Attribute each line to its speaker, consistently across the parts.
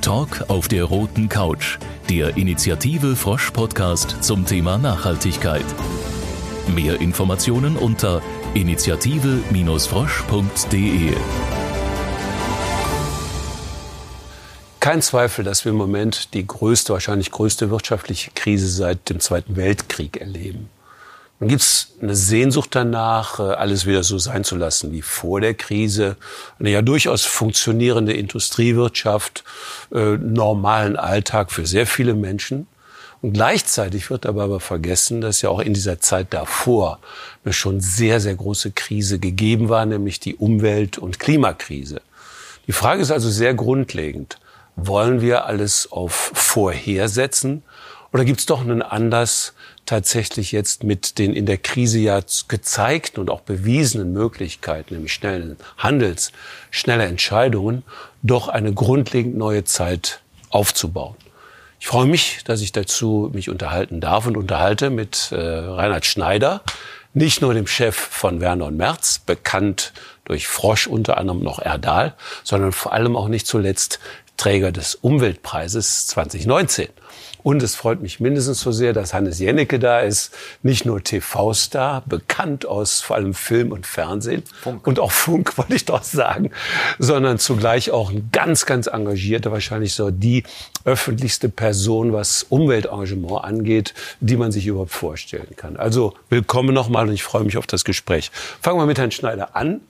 Speaker 1: Talk auf der roten Couch, der Initiative Frosch Podcast zum Thema Nachhaltigkeit. Mehr Informationen unter initiative-frosch.de.
Speaker 2: Kein Zweifel, dass wir im Moment die größte, wahrscheinlich größte wirtschaftliche Krise seit dem Zweiten Weltkrieg erleben. Dann gibt es eine Sehnsucht danach, äh, alles wieder so sein zu lassen wie vor der Krise. Eine ja durchaus funktionierende Industriewirtschaft, äh, normalen Alltag für sehr viele Menschen. Und gleichzeitig wird aber, aber vergessen, dass ja auch in dieser Zeit davor eine schon sehr, sehr große Krise gegeben war, nämlich die Umwelt- und Klimakrise. Die Frage ist also sehr grundlegend. Wollen wir alles auf Vorhersetzen oder gibt es doch einen Anlass, tatsächlich jetzt mit den in der Krise ja gezeigten und auch bewiesenen Möglichkeiten, nämlich schnellen Handels, schneller Entscheidungen, doch eine grundlegend neue Zeit aufzubauen? Ich freue mich, dass ich dazu mich unterhalten darf und unterhalte mit äh, Reinhard Schneider, nicht nur dem Chef von Werner und Merz, bekannt durch Frosch unter anderem noch Erdal, sondern vor allem auch nicht zuletzt Träger des Umweltpreises 2019. Und es freut mich mindestens so sehr, dass Hannes Jennecke da ist. Nicht nur TV-Star, bekannt aus vor allem Film und Fernsehen. Funk. Und auch Funk, wollte ich doch sagen. Sondern zugleich auch ein ganz, ganz engagierter, wahrscheinlich so die öffentlichste Person, was Umweltengagement angeht, die man sich überhaupt vorstellen kann. Also willkommen nochmal und ich freue mich auf das Gespräch. Fangen wir mit Herrn Schneider an.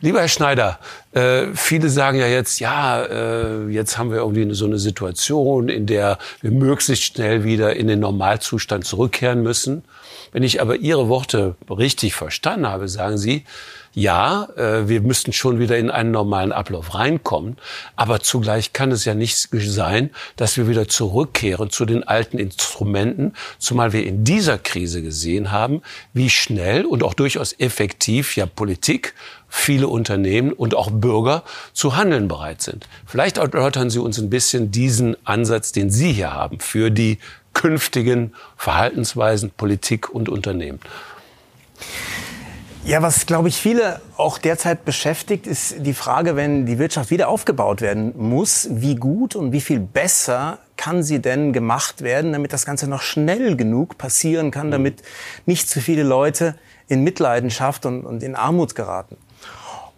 Speaker 2: Lieber Herr Schneider, äh, viele sagen ja jetzt, ja, äh, jetzt haben wir irgendwie so eine Situation, in der wir möglichst schnell wieder in den Normalzustand zurückkehren müssen. Wenn ich aber Ihre Worte richtig verstanden habe, sagen Sie, ja, äh, wir müssten schon wieder in einen normalen Ablauf reinkommen, aber zugleich kann es ja nicht sein, dass wir wieder zurückkehren zu den alten Instrumenten, zumal wir in dieser Krise gesehen haben, wie schnell und auch durchaus effektiv ja Politik viele Unternehmen und auch Bürger zu handeln bereit sind. Vielleicht erläutern Sie uns ein bisschen diesen Ansatz, den Sie hier haben für die künftigen Verhaltensweisen Politik und Unternehmen.
Speaker 3: Ja, was, glaube ich, viele auch derzeit beschäftigt, ist die Frage, wenn die Wirtschaft wieder aufgebaut werden muss, wie gut und wie viel besser kann sie denn gemacht werden, damit das Ganze noch schnell genug passieren kann, damit nicht zu viele Leute in Mitleidenschaft und, und in Armut geraten.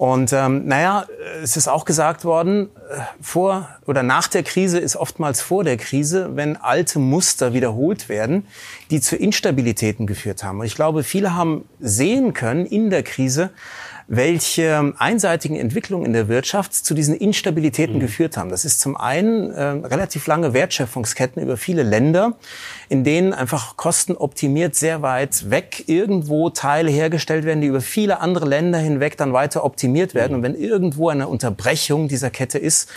Speaker 3: Und ähm, naja, es ist auch gesagt worden, äh, vor oder nach der Krise ist oftmals vor der Krise, wenn alte Muster wiederholt werden, die zu Instabilitäten geführt haben. Und ich glaube, viele haben sehen können in der Krise, welche einseitigen Entwicklungen in der Wirtschaft zu diesen Instabilitäten mhm. geführt haben. Das ist zum einen äh, relativ lange Wertschöpfungsketten über viele Länder, in denen einfach kostenoptimiert sehr weit weg irgendwo Teile hergestellt werden, die über viele andere Länder hinweg dann weiter optimiert werden. Mhm. Und wenn irgendwo eine Unterbrechung dieser Kette ist,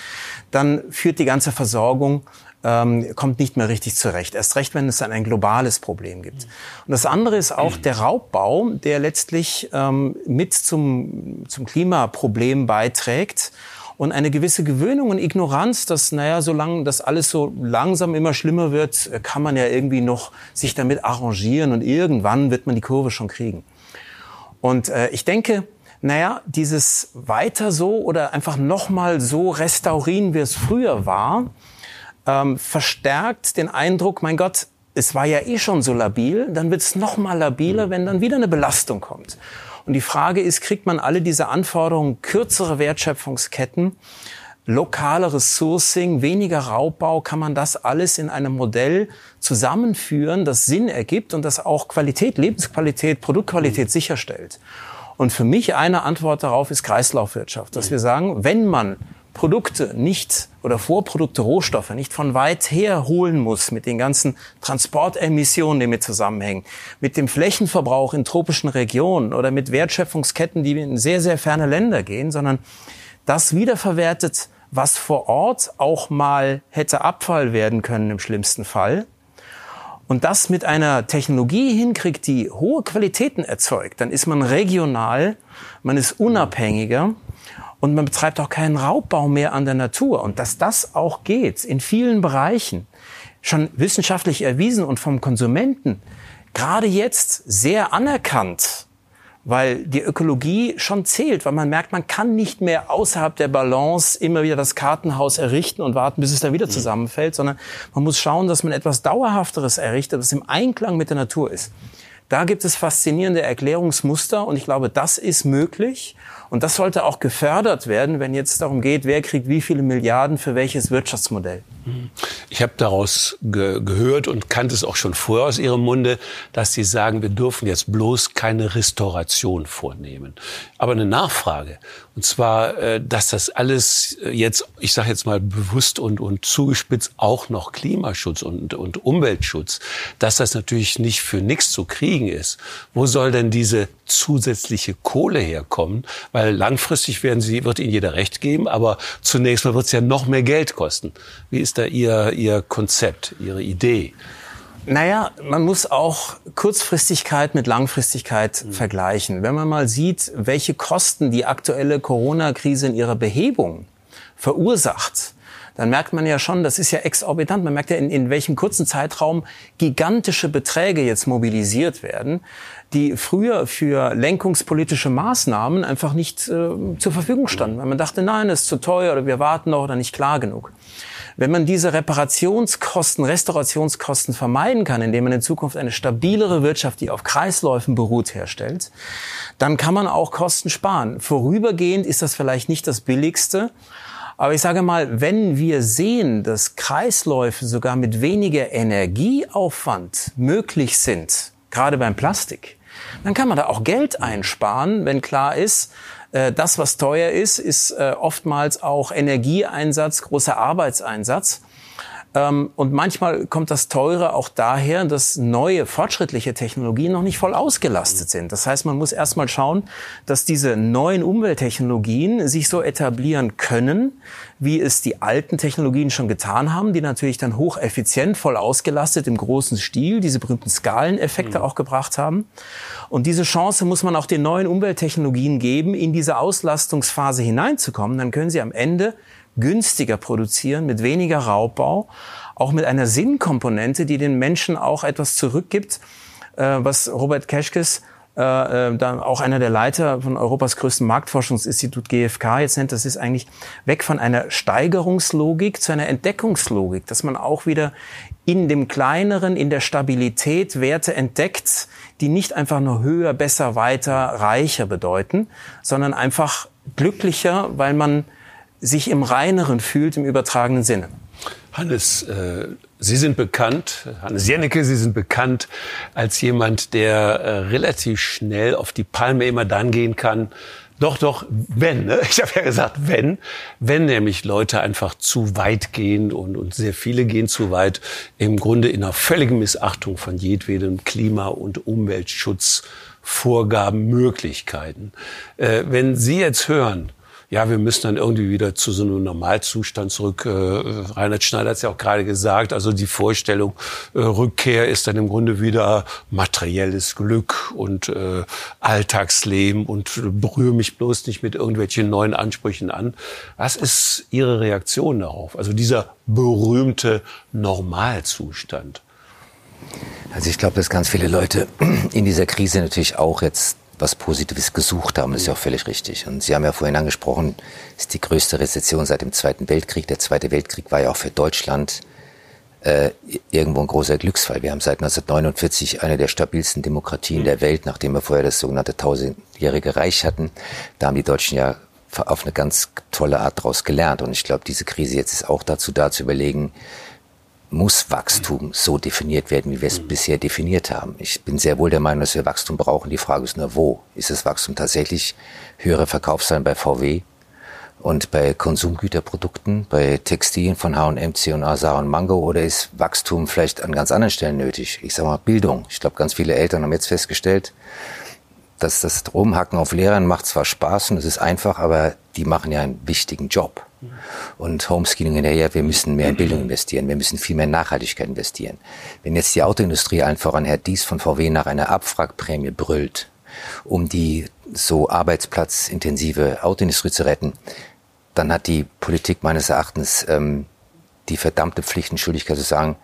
Speaker 3: dann führt die ganze Versorgung ähm, kommt nicht mehr richtig zurecht. Erst recht, wenn es dann ein globales Problem gibt. Und das andere ist auch der Raubbau, der letztlich ähm, mit zum, zum Klimaproblem beiträgt und eine gewisse Gewöhnung und Ignoranz, dass, naja, solange das alles so langsam immer schlimmer wird, kann man ja irgendwie noch sich damit arrangieren und irgendwann wird man die Kurve schon kriegen. Und äh, ich denke, naja, dieses weiter so oder einfach nochmal so restaurieren, wie es früher war, ähm, verstärkt den Eindruck, mein Gott, es war ja eh schon so labil, dann wird es noch mal labiler, wenn dann wieder eine Belastung kommt. Und die Frage ist, kriegt man alle diese Anforderungen, kürzere Wertschöpfungsketten, lokaleres Sourcing, weniger Raubbau, kann man das alles in einem Modell zusammenführen, das Sinn ergibt und das auch Qualität, Lebensqualität, Produktqualität sicherstellt. Und für mich eine Antwort darauf ist Kreislaufwirtschaft, dass wir sagen, wenn man Produkte nicht oder Vorprodukte, Rohstoffe nicht von weit her holen muss mit den ganzen Transportemissionen, die mit zusammenhängen, mit dem Flächenverbrauch in tropischen Regionen oder mit Wertschöpfungsketten, die in sehr, sehr ferne Länder gehen, sondern das wiederverwertet, was vor Ort auch mal hätte Abfall werden können im schlimmsten Fall, und das mit einer Technologie hinkriegt, die hohe Qualitäten erzeugt, dann ist man regional, man ist unabhängiger und man betreibt auch keinen Raubbau mehr an der Natur. Und dass das auch geht in vielen Bereichen, schon wissenschaftlich erwiesen und vom Konsumenten gerade jetzt sehr anerkannt, weil die Ökologie schon zählt, weil man merkt, man kann nicht mehr außerhalb der Balance immer wieder das Kartenhaus errichten und warten, bis es dann wieder mhm. zusammenfällt, sondern man muss schauen, dass man etwas Dauerhafteres errichtet, das im Einklang mit der Natur ist. Da gibt es faszinierende Erklärungsmuster und ich glaube, das ist möglich. Und das sollte auch gefördert werden, wenn jetzt darum geht, wer kriegt wie viele Milliarden für welches Wirtschaftsmodell.
Speaker 2: Ich habe daraus ge gehört und kannte es auch schon vorher aus Ihrem Munde, dass Sie sagen, wir dürfen jetzt bloß keine Restauration vornehmen. Aber eine Nachfrage, und zwar, äh, dass das alles jetzt, ich sage jetzt mal bewusst und, und zugespitzt, auch noch Klimaschutz und, und Umweltschutz, dass das natürlich nicht für nichts zu kriegen ist. Wo soll denn diese zusätzliche Kohle herkommen? Weil langfristig werden Sie, wird Ihnen jeder recht geben, aber zunächst mal wird es ja noch mehr Geld kosten. Wie ist da Ihr, Ihr Konzept, Ihre Idee?
Speaker 3: Naja, man muss auch Kurzfristigkeit mit Langfristigkeit mhm. vergleichen. Wenn man mal sieht, welche Kosten die aktuelle Corona-Krise in ihrer Behebung verursacht, dann merkt man ja schon, das ist ja exorbitant. Man merkt ja, in, in welchem kurzen Zeitraum gigantische Beträge jetzt mobilisiert werden, die früher für lenkungspolitische Maßnahmen einfach nicht äh, zur Verfügung standen, weil man dachte, nein, das ist zu teuer oder wir warten noch oder nicht klar genug. Wenn man diese Reparationskosten, Restaurationskosten vermeiden kann, indem man in Zukunft eine stabilere Wirtschaft, die auf Kreisläufen beruht, herstellt, dann kann man auch Kosten sparen. Vorübergehend ist das vielleicht nicht das Billigste, aber ich sage mal, wenn wir sehen, dass Kreisläufe sogar mit weniger Energieaufwand möglich sind, gerade beim Plastik, dann kann man da auch Geld einsparen, wenn klar ist, äh, das, was teuer ist, ist äh, oftmals auch Energieeinsatz, großer Arbeitseinsatz. Ähm, und manchmal kommt das Teure auch daher, dass neue, fortschrittliche Technologien noch nicht voll ausgelastet sind. Das heißt, man muss erstmal schauen, dass diese neuen Umwelttechnologien sich so etablieren können, wie es die alten Technologien schon getan haben, die natürlich dann hocheffizient, voll ausgelastet im großen Stil diese berühmten Skaleneffekte mhm. auch gebracht haben. Und diese Chance muss man auch den neuen Umwelttechnologien geben, in diese Auslastungsphase hineinzukommen. Dann können sie am Ende günstiger produzieren, mit weniger Raubbau, auch mit einer Sinnkomponente, die den Menschen auch etwas zurückgibt, äh, was Robert Keschkes äh, äh, dann auch einer der Leiter von Europas größten Marktforschungsinstitut GfK jetzt nennt, das ist eigentlich weg von einer Steigerungslogik zu einer Entdeckungslogik, dass man auch wieder in dem Kleineren, in der Stabilität Werte entdeckt, die nicht einfach nur höher, besser, weiter, reicher bedeuten, sondern einfach glücklicher, weil man sich im Reineren fühlt im übertragenen Sinne.
Speaker 2: Hannes, äh, Sie sind bekannt, Hannes Jennecke, Sie sind bekannt als jemand, der äh, relativ schnell auf die Palme immer dann gehen kann, doch, doch, wenn. Ne? Ich habe ja gesagt, wenn. Wenn nämlich Leute einfach zu weit gehen und, und sehr viele gehen zu weit, im Grunde in einer völligen Missachtung von jedwedem Klima- und Umweltschutzvorgaben, Möglichkeiten. Äh, wenn Sie jetzt hören, ja, wir müssen dann irgendwie wieder zu so einem Normalzustand zurück. Äh, Reinhard Schneider hat es ja auch gerade gesagt, also die Vorstellung, äh, Rückkehr ist dann im Grunde wieder materielles Glück und äh, Alltagsleben und berühre mich bloß nicht mit irgendwelchen neuen Ansprüchen an. Was ist Ihre Reaktion darauf? Also dieser berühmte Normalzustand.
Speaker 4: Also ich glaube, dass ganz viele Leute in dieser Krise natürlich auch jetzt was Positives gesucht haben. Das ist ja auch völlig richtig. Und Sie haben ja vorhin angesprochen, ist die größte Rezession seit dem Zweiten Weltkrieg. Der Zweite Weltkrieg war ja auch für Deutschland äh, irgendwo ein großer Glücksfall. Wir haben seit 1949 eine der stabilsten Demokratien der Welt, nachdem wir vorher das sogenannte tausendjährige Reich hatten. Da haben die Deutschen ja auf eine ganz tolle Art daraus gelernt. Und ich glaube, diese Krise jetzt ist auch dazu da zu überlegen, muss Wachstum so definiert werden, wie wir es bisher definiert haben. Ich bin sehr wohl der Meinung, dass wir Wachstum brauchen. Die Frage ist nur, wo? Ist das Wachstum tatsächlich höhere Verkaufszahlen bei VW und bei Konsumgüterprodukten, bei Textilien von H&M, C&A, Sarah und Mango oder ist Wachstum vielleicht an ganz anderen Stellen nötig? Ich sage mal Bildung. Ich glaube, ganz viele Eltern haben jetzt festgestellt, dass das Rumhacken auf Lehrern macht zwar Spaß und es ist einfach, aber die machen ja einen wichtigen Job. Und Homeschooling hinterher, wir müssen mehr in Bildung investieren, wir müssen viel mehr in Nachhaltigkeit investieren. Wenn jetzt die Autoindustrie allen voran Herr Dies von VW nach einer Abwrackprämie brüllt, um die so arbeitsplatzintensive Autoindustrie zu retten, dann hat die Politik meines Erachtens ähm, die verdammte Pflicht und Schuldigkeit zu sagen,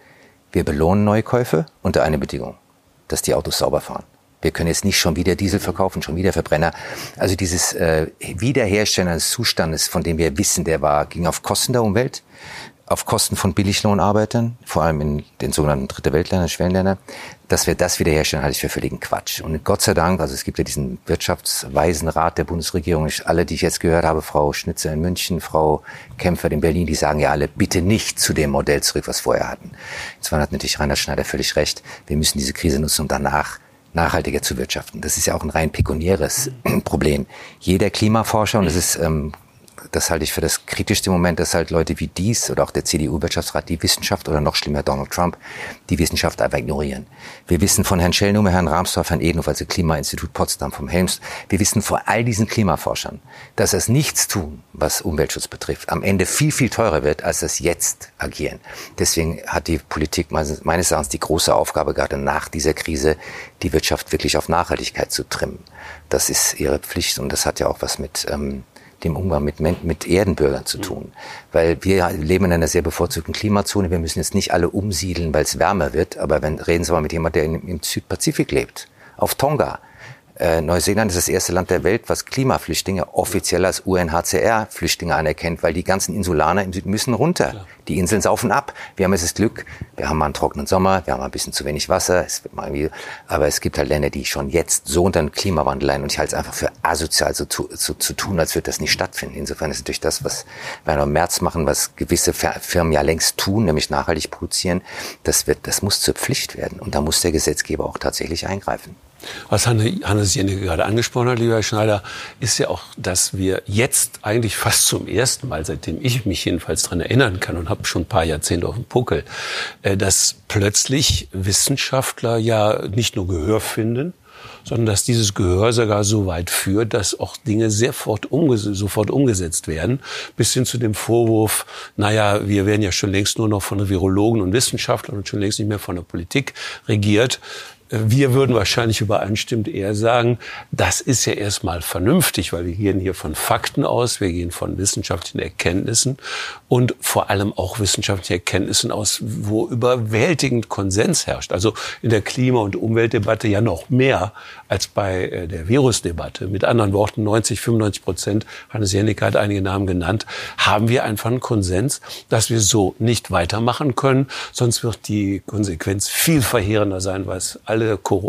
Speaker 4: wir belohnen Neukäufe unter einer Bedingung, dass die Autos sauber fahren. Wir können jetzt nicht schon wieder Diesel verkaufen, schon wieder Verbrenner. Also dieses äh, Wiederherstellen eines Zustandes, von dem wir wissen, der war, ging auf Kosten der Umwelt auf Kosten von Billiglohnarbeitern, vor allem in den sogenannten Dritte Weltländern, Schwellenländern, dass wir das wiederherstellen, halte ich für völligen Quatsch. Und Gott sei Dank, also es gibt ja diesen wirtschaftsweisen Rat der Bundesregierung, alle, die ich jetzt gehört habe, Frau Schnitzer in München, Frau Kämpfer in Berlin, die sagen ja alle, bitte nicht zu dem Modell zurück, was vorher hatten. Jetzt hat natürlich Rainer Schneider völlig recht. Wir müssen diese Krise nutzen, um danach nachhaltiger zu wirtschaften. Das ist ja auch ein rein pekuniäres Problem. Jeder Klimaforscher, und das ist ähm, das halte ich für das kritischste Moment, dass halt Leute wie dies oder auch der CDU-Wirtschaftsrat die Wissenschaft oder noch schlimmer Donald Trump die Wissenschaft einfach ignorieren. Wir wissen von Herrn Schellnummer, Herrn Rahmsdorf, Herrn Edenhof, also Klimainstitut Potsdam, vom Helms, wir wissen vor all diesen Klimaforschern, dass das Nichtstun, was Umweltschutz betrifft, am Ende viel, viel teurer wird, als das Jetzt agieren. Deswegen hat die Politik meines Erachtens die große Aufgabe, gerade nach dieser Krise, die Wirtschaft wirklich auf Nachhaltigkeit zu trimmen. Das ist ihre Pflicht und das hat ja auch was mit ähm, dem Umgang mit, mit Erdenbürgern zu tun. Weil wir leben in einer sehr bevorzugten Klimazone. Wir müssen jetzt nicht alle umsiedeln, weil es wärmer wird. Aber wenn, reden Sie mal mit jemandem, der im Südpazifik lebt, auf Tonga. Äh, Neuseeland ist das erste Land der Welt, was Klimaflüchtlinge offiziell als UNHCR-Flüchtlinge anerkennt, weil die ganzen Insulaner im Süden müssen runter. Klar. Die Inseln saufen ab. Wir haben jetzt das Glück, wir haben mal einen trockenen Sommer, wir haben mal ein bisschen zu wenig Wasser, es wird mal irgendwie, aber es gibt halt Länder, die schon jetzt so unter den Klimawandel leiden und ich halte es einfach für asozial so zu, so, zu tun, als würde das nicht stattfinden. Insofern ist natürlich das, was wir im März machen, was gewisse Firmen ja längst tun, nämlich nachhaltig produzieren, das wird, das muss zur Pflicht werden und da muss der Gesetzgeber auch tatsächlich eingreifen.
Speaker 2: Was Hannes Jennecke gerade angesprochen hat, lieber Herr Schneider, ist ja auch, dass wir jetzt eigentlich fast zum ersten Mal, seitdem ich mich jedenfalls daran erinnern kann und habe schon ein paar Jahrzehnte auf dem Puckel, äh, dass plötzlich Wissenschaftler ja nicht nur Gehör finden, sondern dass dieses Gehör sogar so weit führt, dass auch Dinge sofort, umges sofort umgesetzt werden, bis hin zu dem Vorwurf, naja, wir werden ja schon längst nur noch von Virologen und Wissenschaftlern und schon längst nicht mehr von der Politik regiert. Wir würden wahrscheinlich übereinstimmend eher sagen, das ist ja erstmal vernünftig, weil wir gehen hier von Fakten aus, wir gehen von wissenschaftlichen Erkenntnissen und vor allem auch wissenschaftlichen Erkenntnissen aus, wo überwältigend Konsens herrscht. Also in der Klima- und Umweltdebatte ja noch mehr als bei äh, der Virusdebatte. Mit anderen Worten, 90, 95 Prozent, Hannes Jennecke hat einige Namen genannt, haben wir einfach einen Konsens, dass wir so nicht weitermachen können. Sonst wird die Konsequenz viel verheerender sein, was alle,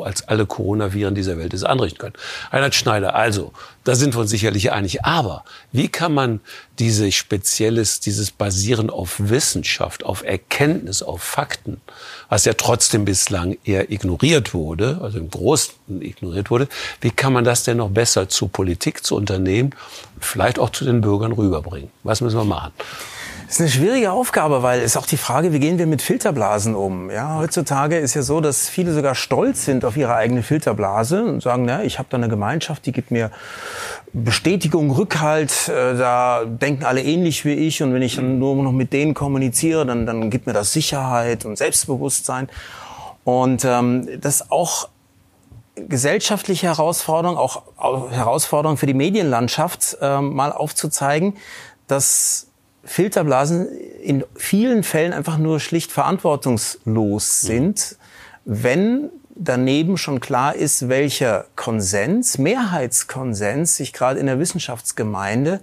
Speaker 2: als alle Coronaviren dieser Welt es anrichten können. Reinhard Schneider, also, da sind wir uns sicherlich einig. Aber wie kann man diese spezielles, dieses Basieren auf Wissenschaft, auf Erkenntnis, auf Fakten, was ja trotzdem bislang eher ignoriert wurde, also im Großen ignoriert wurde, wie kann man das denn noch besser zu Politik, zu Unternehmen, vielleicht auch zu den Bürgern rüberbringen? Was müssen wir machen?
Speaker 3: Das ist eine schwierige Aufgabe, weil es ist auch die Frage, wie gehen wir mit Filterblasen um? Ja, heutzutage ist ja so, dass viele sogar stolz sind auf ihre eigene Filterblase und sagen, na, ich habe da eine Gemeinschaft, die gibt mir Bestätigung, Rückhalt, äh, da denken alle ähnlich wie ich und wenn ich dann nur noch mit denen kommuniziere, dann, dann gibt mir das Sicherheit und Selbstbewusstsein. Und ähm, das auch gesellschaftliche Herausforderung, auch Herausforderung für die Medienlandschaft, äh, mal aufzuzeigen, dass Filterblasen in vielen Fällen einfach nur schlicht verantwortungslos mhm. sind, wenn daneben schon klar ist, welcher Konsens, Mehrheitskonsens sich gerade in der Wissenschaftsgemeinde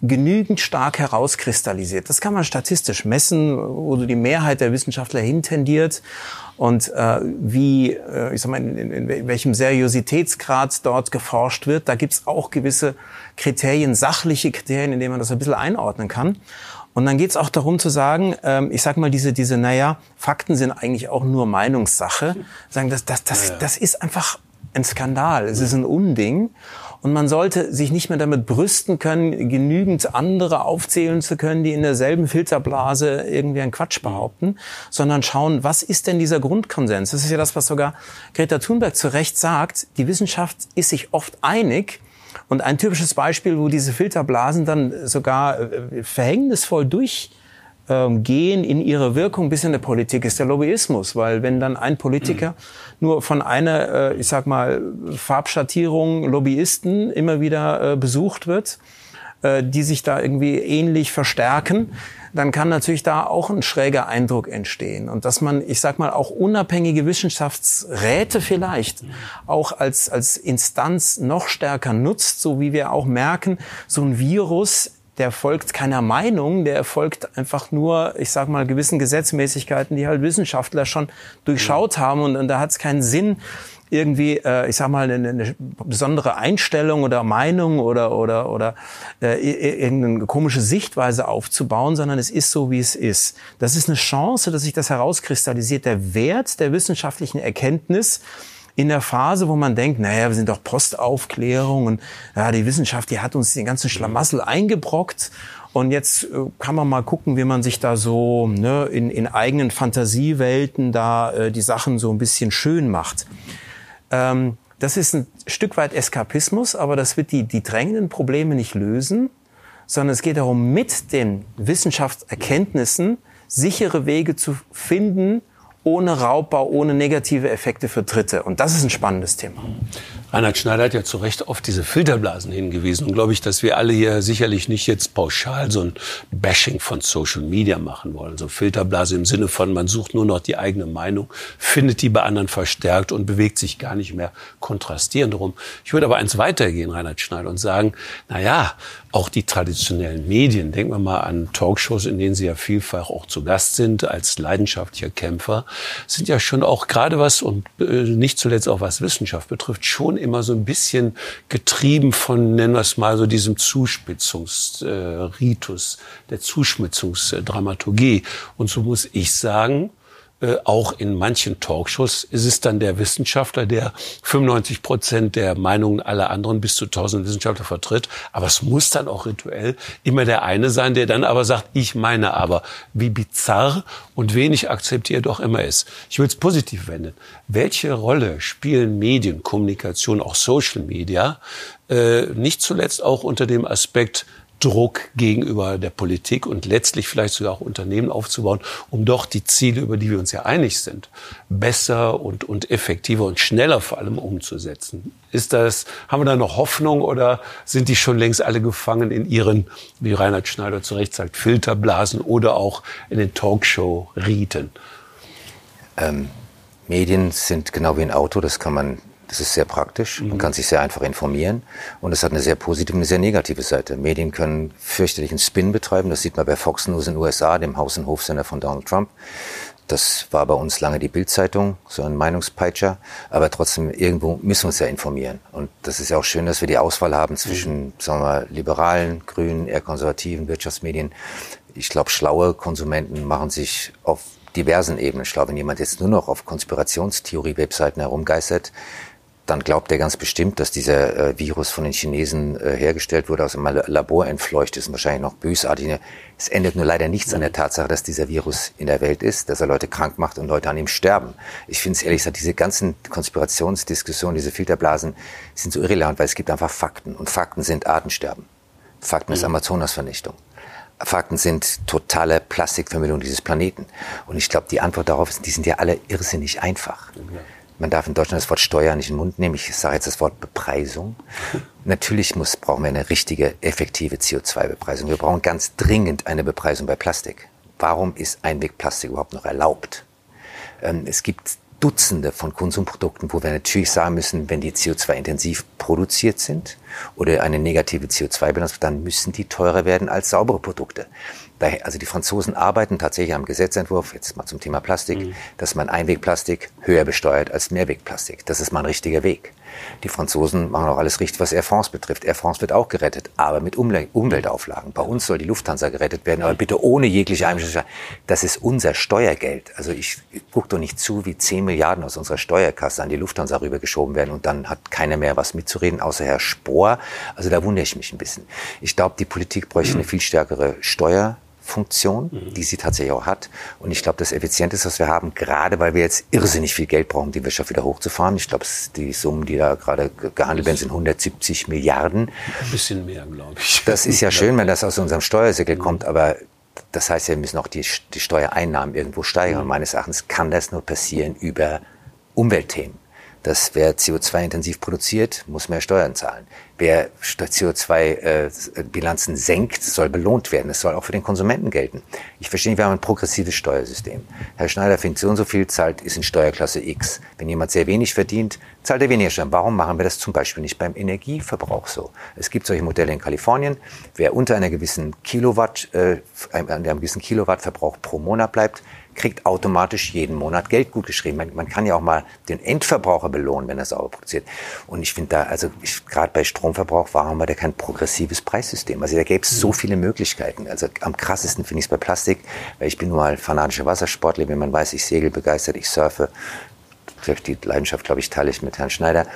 Speaker 3: genügend stark herauskristallisiert. Das kann man statistisch messen, wo die Mehrheit der Wissenschaftler hintendiert und äh, wie, äh, ich sag mal, in, in, in welchem Seriositätsgrad dort geforscht wird. Da gibt's auch gewisse Kriterien, sachliche Kriterien, in denen man das ein bisschen einordnen kann. Und dann geht's auch darum zu sagen, ähm, ich sag mal, diese, diese, naja, Fakten sind eigentlich auch nur Meinungssache. Sagen, das, das, das, das ist einfach ein Skandal. Es ist ein Unding. Und man sollte sich nicht mehr damit brüsten können, genügend andere aufzählen zu können, die in derselben Filterblase irgendwie einen Quatsch behaupten, sondern schauen, was ist denn dieser Grundkonsens? Das ist ja das, was sogar Greta Thunberg zu Recht sagt. Die Wissenschaft ist sich oft einig, und ein typisches Beispiel, wo diese Filterblasen dann sogar äh, verhängnisvoll durch ähm, gehen in ihre Wirkung bis in der Politik ist der Lobbyismus, weil wenn dann ein Politiker nur von einer, äh, ich sag mal, Farbschattierung Lobbyisten immer wieder äh, besucht wird, äh, die sich da irgendwie ähnlich verstärken, dann kann natürlich da auch ein schräger Eindruck entstehen. Und dass man, ich sag mal, auch unabhängige Wissenschaftsräte vielleicht auch als, als Instanz noch stärker nutzt, so wie wir auch merken, so ein Virus der folgt keiner Meinung, der folgt einfach nur, ich sag mal, gewissen Gesetzmäßigkeiten, die halt Wissenschaftler schon durchschaut haben. Und, und da hat es keinen Sinn, irgendwie, äh, ich sag mal, eine, eine besondere Einstellung oder Meinung oder oder oder äh, irgendeine komische Sichtweise aufzubauen, sondern es ist so, wie es ist. Das ist eine Chance, dass sich das herauskristallisiert. Der Wert der wissenschaftlichen Erkenntnis in der Phase, wo man denkt, naja, wir sind doch Postaufklärung und ja, die Wissenschaft, die hat uns den ganzen Schlamassel eingebrockt. Und jetzt äh, kann man mal gucken, wie man sich da so ne, in, in eigenen Fantasiewelten da äh, die Sachen so ein bisschen schön macht. Ähm, das ist ein Stück weit Eskapismus, aber das wird die, die drängenden Probleme nicht lösen, sondern es geht darum, mit den Wissenschaftserkenntnissen sichere Wege zu finden, ohne Raubbau, ohne negative Effekte für Dritte. Und das ist ein spannendes Thema.
Speaker 2: Reinhard Schneider hat ja zu Recht auf diese Filterblasen hingewiesen. Und glaube ich, dass wir alle hier sicherlich nicht jetzt pauschal so ein Bashing von Social Media machen wollen. So Filterblase im Sinne von, man sucht nur noch die eigene Meinung, findet die bei anderen verstärkt und bewegt sich gar nicht mehr kontrastierend rum. Ich würde aber eins weitergehen, Reinhard Schneider, und sagen, na ja, auch die traditionellen Medien, denken wir mal an Talkshows, in denen Sie ja vielfach auch zu Gast sind als leidenschaftlicher Kämpfer, sind ja schon auch gerade was und äh, nicht zuletzt auch was Wissenschaft betrifft, schon immer so ein bisschen getrieben von, nennen wir es mal so, diesem Zuspitzungsritus, äh, der Zuschmitzungsdramaturgie. Und so muss ich sagen, äh, auch in manchen Talkshows ist es dann der Wissenschaftler, der 95 Prozent der Meinungen aller anderen bis zu 1000 Wissenschaftler vertritt. Aber es muss dann auch rituell immer der eine sein, der dann aber sagt, ich meine aber, wie bizarr und wenig akzeptiert auch immer ist. Ich will es positiv wenden. Welche Rolle spielen Medien, Kommunikation, auch Social Media, äh, nicht zuletzt auch unter dem Aspekt Druck gegenüber der Politik und letztlich vielleicht sogar auch Unternehmen aufzubauen, um doch die Ziele, über die wir uns ja einig sind, besser und, und effektiver und schneller vor allem umzusetzen. Ist das, haben wir da noch Hoffnung oder sind die schon längst alle gefangen in ihren, wie Reinhard Schneider zu Recht sagt, Filterblasen oder auch in den Talkshow-Rieten?
Speaker 4: Ähm, Medien sind genau wie ein Auto, das kann man das ist sehr praktisch. Man mhm. kann sich sehr einfach informieren. Und es hat eine sehr positive und eine sehr negative Seite. Medien können fürchterlichen Spin betreiben. Das sieht man bei Fox News in den USA, dem Haus- und Hofsender von Donald Trump. Das war bei uns lange die Bildzeitung, so ein Meinungspeitscher. Aber trotzdem, irgendwo müssen wir uns ja informieren. Und das ist ja auch schön, dass wir die Auswahl haben zwischen, mhm. sagen wir mal, liberalen, grünen, eher konservativen Wirtschaftsmedien. Ich glaube, schlaue Konsumenten machen sich auf diversen Ebenen schlau. Wenn jemand jetzt nur noch auf Konspirationstheorie-Webseiten herumgeistert, dann glaubt er ganz bestimmt, dass dieser äh, Virus von den Chinesen äh, hergestellt wurde, aus einem Labor entfleucht ist und wahrscheinlich noch bösartig. Es ändert nur leider nichts an der Tatsache, dass dieser Virus in der Welt ist, dass er Leute krank macht und Leute an ihm sterben. Ich finde es ehrlich gesagt, diese ganzen Konspirationsdiskussionen, diese Filterblasen sind so irrelevant, weil es gibt einfach Fakten. Und Fakten sind Artensterben. Fakten ist Amazonasvernichtung. Fakten sind totale Plastikvermüllung dieses Planeten. Und ich glaube, die Antwort darauf ist, die sind ja alle irrsinnig einfach. Ja. Man darf in Deutschland das Wort Steuer nicht in den Mund nehmen. Ich sage jetzt das Wort Bepreisung. Natürlich muss, brauchen wir eine richtige, effektive CO2-Bepreisung. Wir brauchen ganz dringend eine Bepreisung bei Plastik. Warum ist Einwegplastik überhaupt noch erlaubt? Ähm, es gibt Dutzende von Konsumprodukten, wo wir natürlich sagen müssen, wenn die CO2-intensiv produziert sind oder eine negative CO2-Bilanz, dann müssen die teurer werden als saubere Produkte also die Franzosen arbeiten tatsächlich am Gesetzentwurf, jetzt mal zum Thema Plastik, mhm. dass man Einwegplastik höher besteuert als Mehrwegplastik. Das ist mal ein richtiger Weg. Die Franzosen machen auch alles richtig, was Air France betrifft. Air France wird auch gerettet, aber mit Umweltauflagen. Bei uns soll die Lufthansa gerettet werden, aber bitte ohne jegliche Einmischung. Das ist unser Steuergeld. Also ich gucke doch nicht zu, wie 10 Milliarden aus unserer Steuerkasse an die Lufthansa rübergeschoben werden und dann hat keiner mehr was mitzureden, außer Herr Spohr. Also da wundere ich mich ein bisschen. Ich glaube, die Politik bräuchte eine viel stärkere Steuer Funktion, mhm. die sie tatsächlich auch hat. Und ich glaube, das Effizienteste, was wir haben, gerade weil wir jetzt irrsinnig viel Geld brauchen, die Wirtschaft wieder hochzufahren. Ich glaube, die Summen, die da gerade gehandelt werden, sind 170 Milliarden.
Speaker 2: Ein bisschen mehr, glaube ich.
Speaker 4: Das ist ja schön, wenn das aus unserem Steuersäckel mhm. kommt, aber das heißt ja, wir müssen auch die, die Steuereinnahmen irgendwo steigern. Mhm. Meines Erachtens kann das nur passieren über Umweltthemen dass wer CO2-intensiv produziert, muss mehr Steuern zahlen. Wer CO2-Bilanzen äh, senkt, soll belohnt werden. Es soll auch für den Konsumenten gelten. Ich verstehe wir haben ein progressives Steuersystem. Herr Schneider findet so und so viel, zahlt, ist in Steuerklasse X. Wenn jemand sehr wenig verdient, zahlt er weniger Steuern. Warum machen wir das zum Beispiel nicht beim Energieverbrauch so? Es gibt solche Modelle in Kalifornien. Wer unter einer gewissen Kilowatt, äh, einem gewissen Kilowattverbrauch pro Monat bleibt, kriegt automatisch jeden Monat Geld gut geschrieben. Man, man kann ja auch mal den Endverbraucher belohnen, wenn er sauber produziert. Und ich finde da, also gerade bei Stromverbrauch, warum haben wir da kein progressives Preissystem? Also da gäbe es so viele Möglichkeiten. Also am krassesten finde ich es bei Plastik, weil ich bin nur mal fanatischer Wassersportler, wenn man weiß, ich segel begeistert, ich surfe. Die Leidenschaft, glaube ich, teile ich mit Herrn Schneider.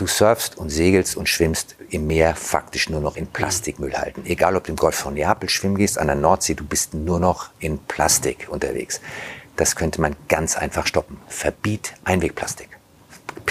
Speaker 4: Du surfst und segelst und schwimmst im Meer faktisch nur noch in Plastikmüll halten. Egal, ob du im Golf von Neapel schwimmen gehst, an der Nordsee, du bist nur noch in Plastik unterwegs. Das könnte man ganz einfach stoppen. Verbiet Einwegplastik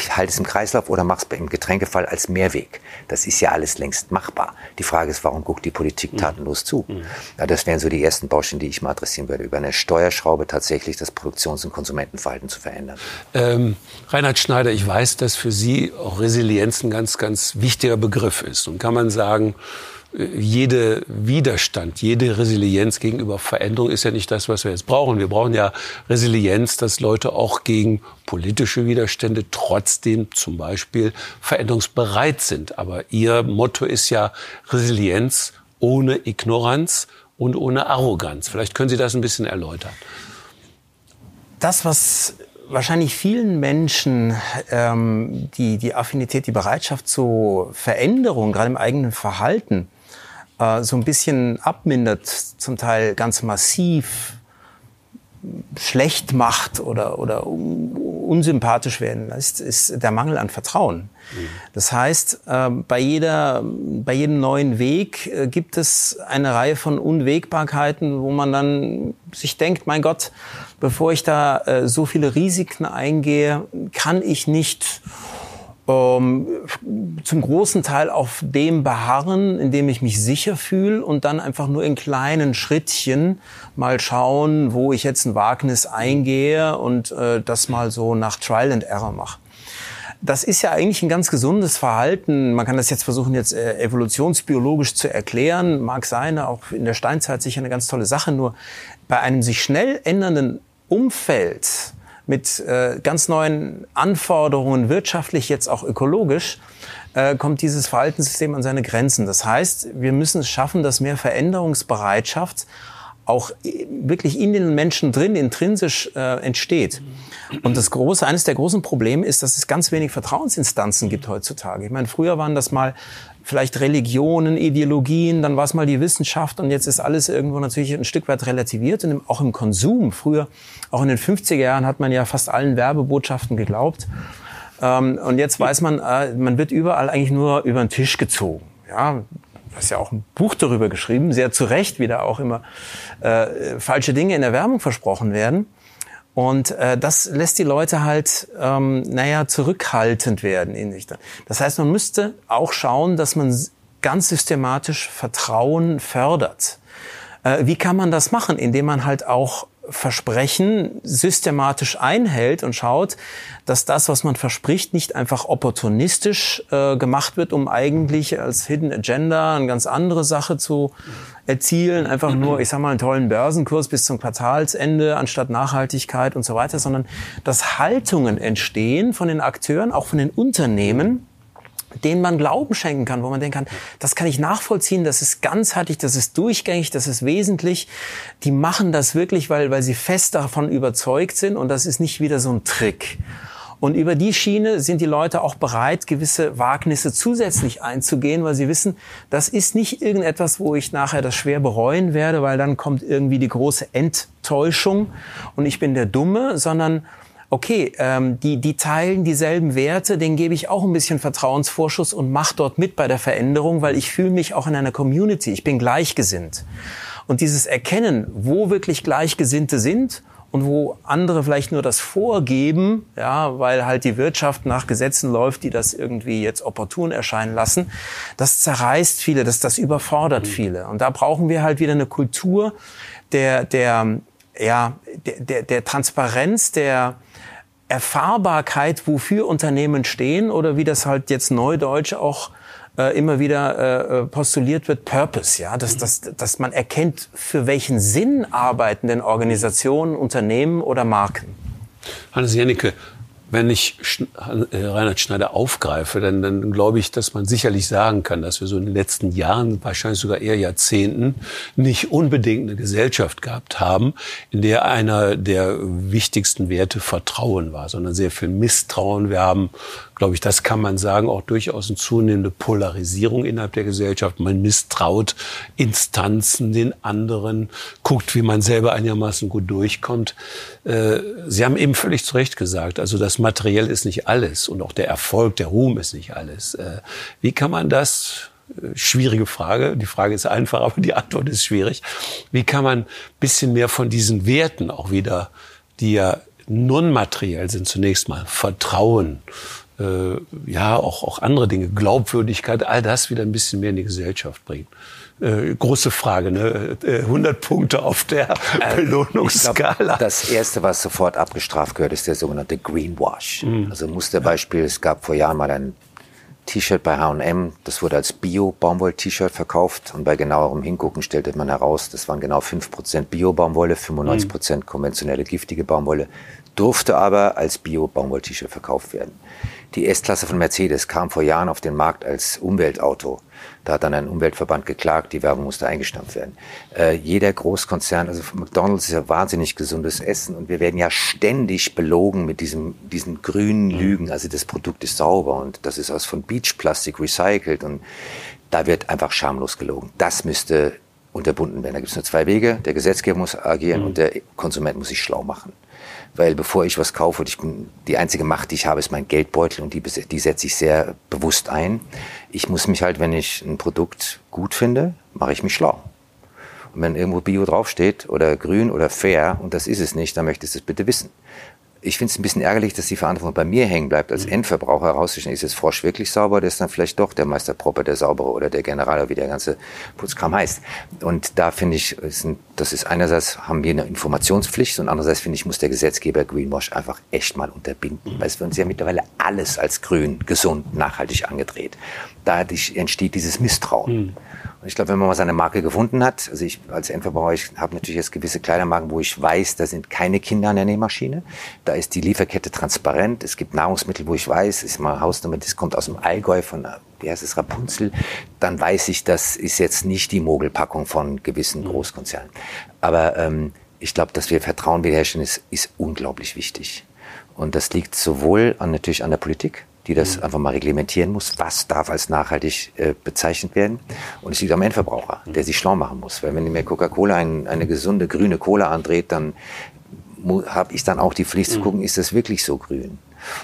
Speaker 4: halt es im Kreislauf oder mach es im Getränkefall als Mehrweg. Das ist ja alles längst machbar. Die Frage ist, warum guckt die Politik mhm. tatenlos zu? Mhm. Ja, das wären so die ersten Baustellen, die ich mal adressieren würde, über eine Steuerschraube tatsächlich das Produktions- und Konsumentenverhalten zu verändern.
Speaker 2: Ähm, Reinhard Schneider, ich weiß, dass für Sie auch Resilienz ein ganz, ganz wichtiger Begriff ist. Und kann man sagen, jede Widerstand, jede Resilienz gegenüber Veränderung ist ja nicht das, was wir jetzt brauchen. Wir brauchen ja Resilienz, dass Leute auch gegen politische Widerstände trotzdem zum Beispiel veränderungsbereit sind. Aber Ihr Motto ist ja Resilienz ohne Ignoranz und ohne Arroganz. Vielleicht können Sie das ein bisschen erläutern.
Speaker 3: Das, was wahrscheinlich vielen Menschen ähm, die, die Affinität, die Bereitschaft zur Veränderung, gerade im eigenen Verhalten, äh, so ein bisschen abmindert, zum Teil ganz massiv schlecht macht oder, oder unsympathisch werden lässt, ist der Mangel an Vertrauen. Das heißt, äh, bei, jeder, bei jedem neuen Weg äh, gibt es eine Reihe von Unwägbarkeiten, wo man dann sich denkt, mein Gott, bevor ich da äh, so viele Risiken eingehe, kann ich nicht ähm, zum großen Teil auf dem beharren, in dem ich mich sicher fühle und dann einfach nur in kleinen Schrittchen mal schauen, wo ich jetzt ein Wagnis eingehe und äh, das mal so nach Trial and Error mache. Das ist ja eigentlich ein ganz gesundes Verhalten. Man kann das jetzt versuchen, jetzt äh, evolutionsbiologisch zu erklären. Mag sein, auch in der Steinzeit sicher eine ganz tolle Sache. Nur bei einem sich schnell ändernden Umfeld mit äh, ganz neuen Anforderungen, wirtschaftlich, jetzt auch ökologisch, äh, kommt dieses Verhaltenssystem an seine Grenzen. Das heißt, wir müssen es schaffen, dass mehr Veränderungsbereitschaft auch wirklich in den Menschen drin, intrinsisch äh, entsteht. Und das große, eines der großen Probleme ist, dass es ganz wenig Vertrauensinstanzen gibt heutzutage. Ich meine, früher waren das mal vielleicht Religionen, Ideologien, dann war es mal die Wissenschaft und jetzt ist alles irgendwo natürlich ein Stück weit relativiert und auch im Konsum. Früher, auch in den 50er Jahren, hat man ja fast allen Werbebotschaften geglaubt. Ähm, und jetzt weiß man, äh, man wird überall eigentlich nur über den Tisch gezogen. Ja, hast ja auch ein Buch darüber geschrieben, sehr zu Recht, wie da auch immer äh, falsche Dinge in der Werbung versprochen werden. Und äh, das lässt die Leute halt, ähm, naja, zurückhaltend werden in sich. Das heißt, man müsste auch schauen, dass man ganz systematisch Vertrauen fördert. Äh, wie kann man das machen? Indem man halt auch Versprechen systematisch einhält und schaut, dass das, was man verspricht, nicht einfach opportunistisch äh, gemacht wird, um eigentlich als Hidden Agenda eine ganz andere Sache zu erzielen, einfach nur, ich sag mal, einen tollen Börsenkurs bis zum Quartalsende anstatt Nachhaltigkeit und so weiter, sondern dass Haltungen entstehen von den Akteuren, auch von den Unternehmen, denen man Glauben schenken kann, wo man denken kann, das kann ich nachvollziehen, das ist ganzheitlich, das ist durchgängig, das ist wesentlich. Die machen das wirklich, weil, weil sie fest davon überzeugt sind und das ist nicht wieder so ein Trick. Und über die Schiene sind die Leute auch bereit, gewisse Wagnisse zusätzlich einzugehen, weil sie wissen, das ist nicht irgendetwas, wo ich nachher das schwer bereuen werde, weil dann kommt irgendwie die große Enttäuschung und ich bin der Dumme, sondern okay, ähm, die, die teilen dieselben Werte, denen gebe ich auch ein bisschen Vertrauensvorschuss und mach dort mit bei der Veränderung, weil ich fühle mich auch in einer Community, ich bin gleichgesinnt. Und dieses Erkennen, wo wirklich Gleichgesinnte sind und wo andere vielleicht nur das vorgeben, ja, weil halt die Wirtschaft nach Gesetzen läuft, die das irgendwie jetzt opportun erscheinen lassen, das zerreißt viele, das, das überfordert mhm. viele. Und da brauchen wir halt wieder eine Kultur der, der, ja, der, der, der Transparenz, der, Erfahrbarkeit, wofür Unternehmen stehen oder wie das halt jetzt neudeutsch auch äh, immer wieder äh, postuliert wird, Purpose, ja, dass, dass, dass man erkennt, für welchen Sinn arbeiten denn Organisationen, Unternehmen oder Marken.
Speaker 2: Hannes Jennecke, wenn ich äh, Reinhard Schneider aufgreife, dann, dann glaube ich, dass man sicherlich sagen kann, dass wir so in den letzten Jahren, wahrscheinlich sogar eher Jahrzehnten, nicht unbedingt eine Gesellschaft gehabt haben, in der einer der wichtigsten Werte Vertrauen war, sondern sehr viel Misstrauen. Wir haben glaube ich, das kann man sagen, auch durchaus eine zunehmende Polarisierung innerhalb der Gesellschaft. Man misstraut Instanzen, den anderen, guckt, wie man selber einigermaßen gut durchkommt. Äh, Sie haben eben völlig zu Recht gesagt, also das Materiell ist nicht alles und auch der Erfolg, der Ruhm ist nicht alles. Äh, wie kann man das äh, schwierige Frage. Die Frage ist einfach, aber die Antwort ist schwierig. Wie kann man bisschen mehr von diesen Werten auch wieder, die ja non-materiell sind, zunächst mal Vertrauen, äh, ja, auch, auch andere Dinge, Glaubwürdigkeit, all das wieder ein bisschen mehr in die Gesellschaft bringen. Äh, große Frage, ne? 100 äh, Punkte auf der äh, Belohnungsskala.
Speaker 4: Glaub, das erste, was sofort abgestraft gehört, ist der sogenannte Greenwash. Mhm. Also Musterbeispiel, es gab vor Jahren mal ein T-Shirt bei H&M, das wurde als Bio-Baumwoll-T-Shirt verkauft und bei genauerem Hingucken stellte man heraus, das waren genau 5% Bio-Baumwolle, 95% mhm. konventionelle giftige Baumwolle, durfte aber als Bio-Baumwoll-T-Shirt verkauft werden. Die S-Klasse von Mercedes kam vor Jahren auf den Markt als Umweltauto. Da hat dann ein Umweltverband geklagt, die Werbung musste eingestampft werden. Äh, jeder Großkonzern, also McDonald's ist ja wahnsinnig gesundes Essen und wir werden ja ständig belogen mit diesem, diesen grünen mhm. Lügen. Also das Produkt ist sauber und das ist aus von Beachplastik recycelt und da wird einfach schamlos gelogen. Das müsste unterbunden werden. Da gibt es nur zwei Wege. Der Gesetzgeber muss agieren mhm. und der Konsument muss sich schlau machen weil bevor ich was kaufe, ich bin, die einzige Macht, die ich habe, ist mein Geldbeutel und die, die setze ich sehr bewusst ein. Ich muss mich halt, wenn ich ein Produkt gut finde, mache ich mich schlau. Und wenn irgendwo Bio draufsteht oder grün oder fair und das ist es nicht, dann möchtest du es bitte wissen ich finde es ein bisschen ärgerlich, dass die Verantwortung bei mir hängen bleibt, als mhm. Endverbraucher herauszustellen, ist jetzt Frosch wirklich sauber, der ist dann vielleicht doch der Meister Propper, der saubere oder der General, wie der ganze Putzkram heißt. Und da finde ich, das ist einerseits haben wir eine Informationspflicht und andererseits finde ich, muss der Gesetzgeber Greenwash einfach echt mal unterbinden, weil es wird uns ja mittlerweile alles als grün, gesund, nachhaltig angedreht. Da entsteht dieses Misstrauen. Mhm. Und ich glaube, wenn man mal seine Marke gefunden hat, also ich als Endverbraucher, ich habe natürlich jetzt gewisse Kleidermarken, wo ich weiß, da sind keine Kinder an der Nähmaschine. Da ist die Lieferkette transparent. Es gibt Nahrungsmittel, wo ich weiß, ist mal Hausnummer, das kommt aus dem Allgäu von, wie heißt es, Rapunzel. Dann weiß ich, das ist jetzt nicht die Mogelpackung von gewissen mhm. Großkonzernen. Aber ähm, ich glaube, dass wir Vertrauen wiederherstellen, ist, ist unglaublich wichtig. Und das liegt sowohl an, natürlich an der Politik, die das mhm. einfach mal reglementieren muss. Was darf als nachhaltig äh, bezeichnet werden? Und es liegt am Endverbraucher, der sich schlau machen muss. Weil wenn mir Coca-Cola ein, eine gesunde grüne Cola andreht, dann habe ich dann auch die Pflicht zu mhm. gucken, ist das wirklich so grün?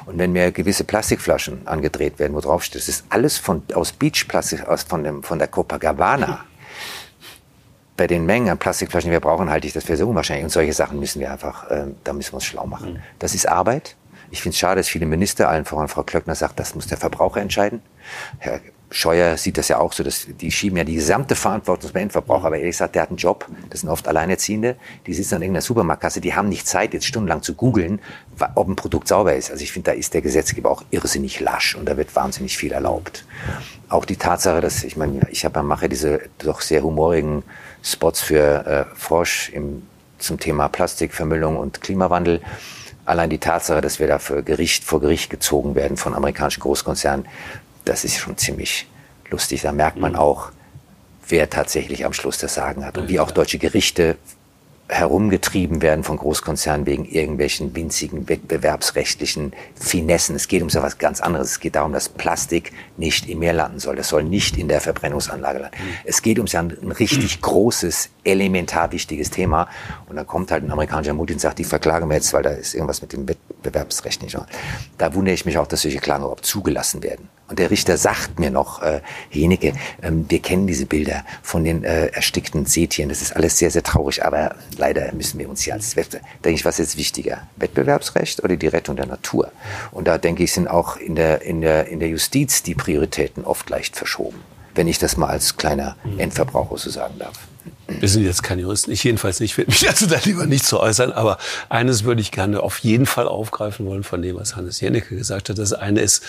Speaker 4: Und wenn mir gewisse Plastikflaschen angedreht werden, wo drauf steht, das ist alles von, aus Beachplastik, aus, von, dem, von der Copacabana. Bei den Mengen an Plastikflaschen, die wir brauchen, halte ich das für sehr unwahrscheinlich. Und solche Sachen müssen wir einfach, äh, da müssen wir uns schlau machen. Mhm. Das ist Arbeit. Ich finde es schade, dass viele Minister, allen voran Frau Klöckner, sagt, das muss der Verbraucher entscheiden. Herr Scheuer sieht das ja auch so, dass die schieben ja die gesamte Verantwortung zum Endverbraucher. Aber ehrlich gesagt, der hat einen Job. Das sind oft Alleinerziehende. Die sitzen an irgendeiner Supermarktkasse. Die haben nicht Zeit, jetzt stundenlang zu googeln, ob ein Produkt sauber ist. Also ich finde, da ist der Gesetzgeber auch irrsinnig lasch und da wird wahnsinnig viel erlaubt. Auch die Tatsache, dass ich meine, ich habe mache diese doch sehr humorigen Spots für äh, Frosch im, zum Thema Plastikvermüllung und Klimawandel. Allein die Tatsache, dass wir da für Gericht, vor Gericht gezogen werden von amerikanischen Großkonzernen, das ist schon ziemlich lustig. Da merkt man mhm. auch, wer tatsächlich am Schluss das Sagen hat und wie auch deutsche Gerichte herumgetrieben werden von Großkonzernen wegen irgendwelchen winzigen wettbewerbsrechtlichen Finessen. Es geht um so etwas ganz anderes. Es geht darum, dass Plastik nicht im Meer landen soll. Das soll nicht in der Verbrennungsanlage landen. Es geht um ein, ein richtig großes, elementar wichtiges Thema. Und dann kommt halt ein amerikanischer Multi und sagt, die verklagen wir jetzt, weil da ist irgendwas mit dem Wettbewerbsrecht nicht. Da wundere ich mich auch, dass solche Klagen überhaupt zugelassen werden. Und der Richter sagt mir noch, äh, Jenike, ähm, wir kennen diese Bilder von den äh, erstickten Seetieren. Das ist alles sehr, sehr traurig, aber leider müssen wir uns hier als Wettbewerb, denke ich, was ist jetzt wichtiger? Wettbewerbsrecht oder die Rettung der Natur? Und da denke ich, sind auch in der, in der, in der Justiz die Prioritäten oft leicht verschoben. Wenn ich das mal als kleiner Endverbraucher so sagen darf.
Speaker 2: Wir sind jetzt keine Juristen, ich jedenfalls nicht, will mich also da lieber nicht zu äußern, aber eines würde ich gerne auf jeden Fall aufgreifen wollen von dem, was Hannes Jennecke gesagt hat. Das eine ist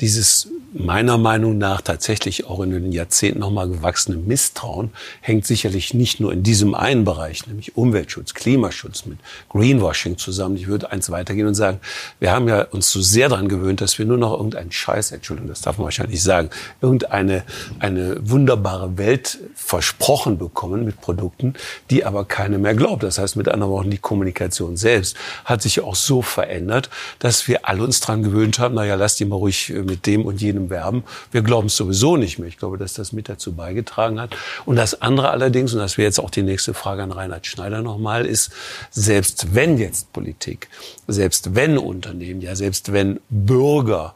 Speaker 2: dieses meiner Meinung nach tatsächlich auch in den Jahrzehnten nochmal gewachsene Misstrauen hängt sicherlich nicht nur in diesem einen Bereich, nämlich Umweltschutz, Klimaschutz mit Greenwashing zusammen. Ich würde eins weitergehen und sagen, wir haben ja uns so sehr daran gewöhnt, dass wir nur noch irgendeinen Scheiß, Entschuldigung, das darf man wahrscheinlich sagen, irgendeine eine wunderbare Welt versprochen bekommen mit Produkten, die aber keine mehr glaubt. Das heißt mit anderen Worten, die Kommunikation selbst hat sich auch so verändert, dass wir alle uns dran gewöhnt haben, naja, lass die mal ruhig äh, mit dem und jenem werben. Wir glauben es sowieso nicht mehr. Ich glaube, dass das mit dazu beigetragen hat. Und das andere allerdings, und das wäre jetzt auch die nächste Frage an Reinhard Schneider nochmal, ist, selbst wenn jetzt Politik, selbst wenn Unternehmen, ja, selbst wenn Bürger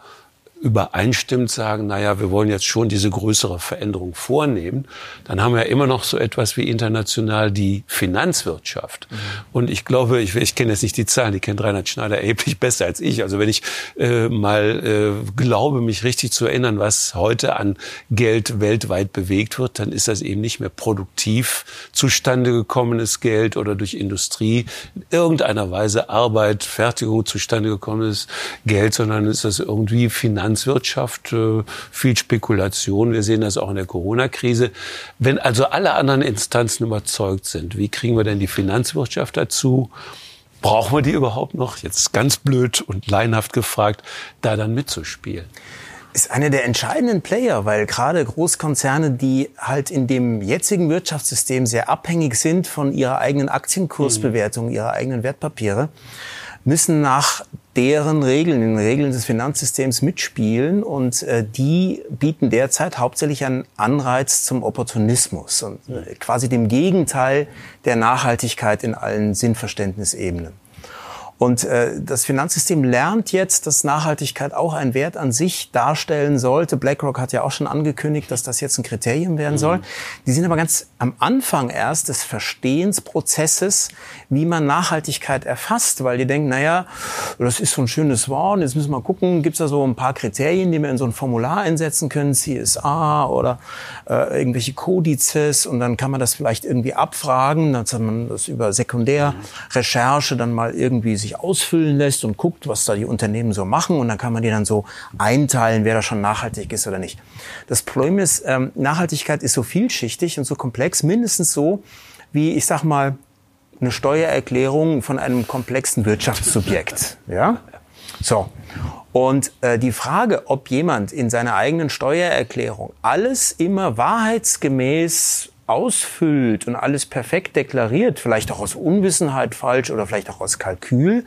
Speaker 2: übereinstimmt sagen, naja, wir wollen jetzt schon diese größere Veränderung vornehmen, dann haben wir ja immer noch so etwas wie international die Finanzwirtschaft. Mhm. Und ich glaube, ich, ich kenne jetzt nicht die Zahlen, die kennt Reinhard Schneider erheblich besser als ich. Also wenn ich äh, mal äh, glaube, mich richtig zu erinnern, was heute an Geld weltweit bewegt wird, dann ist das eben nicht mehr produktiv zustande gekommenes Geld oder durch Industrie in irgendeiner Weise Arbeit, Fertigung zustande gekommenes Geld, sondern ist das irgendwie Finanz Finanzwirtschaft, äh, viel Spekulation. Wir sehen das auch in der Corona-Krise. Wenn also alle anderen Instanzen überzeugt sind, wie kriegen wir denn die Finanzwirtschaft dazu? Brauchen wir die überhaupt noch? Jetzt ganz blöd und laienhaft gefragt, da dann mitzuspielen
Speaker 3: ist einer der entscheidenden Player, weil gerade Großkonzerne, die halt in dem jetzigen Wirtschaftssystem sehr abhängig sind von ihrer eigenen Aktienkursbewertung, ihrer eigenen Wertpapiere, müssen nach deren Regeln, den Regeln des Finanzsystems mitspielen und äh, die bieten derzeit hauptsächlich einen Anreiz zum Opportunismus und äh, quasi dem Gegenteil der Nachhaltigkeit in allen Sinnverständnisebenen. Und äh, das Finanzsystem lernt jetzt, dass Nachhaltigkeit auch einen Wert an sich darstellen sollte. BlackRock hat ja auch schon angekündigt, dass das jetzt ein Kriterium werden soll. Mhm. Die sind aber ganz am Anfang erst des Verstehensprozesses, wie man Nachhaltigkeit erfasst, weil die denken, naja, das ist so ein schönes Wort, jetzt müssen wir mal gucken, gibt es da so ein paar Kriterien, die wir in so ein Formular einsetzen können, CSA oder äh, irgendwelche Kodizes und dann kann man das vielleicht irgendwie abfragen, dann hat man das über Sekundärrecherche dann mal irgendwie sich ausfüllen lässt und guckt, was da die Unternehmen so machen und dann kann man die dann so einteilen, wer da schon nachhaltig ist oder nicht. Das Problem ist, ähm, Nachhaltigkeit ist so vielschichtig und so komplex, mindestens so wie, ich sag mal, eine Steuererklärung von einem komplexen Wirtschaftssubjekt. Ja? So. Und äh, die Frage, ob jemand in seiner eigenen Steuererklärung alles immer wahrheitsgemäß ausfüllt und alles perfekt deklariert, vielleicht auch aus Unwissenheit falsch oder vielleicht auch aus Kalkül,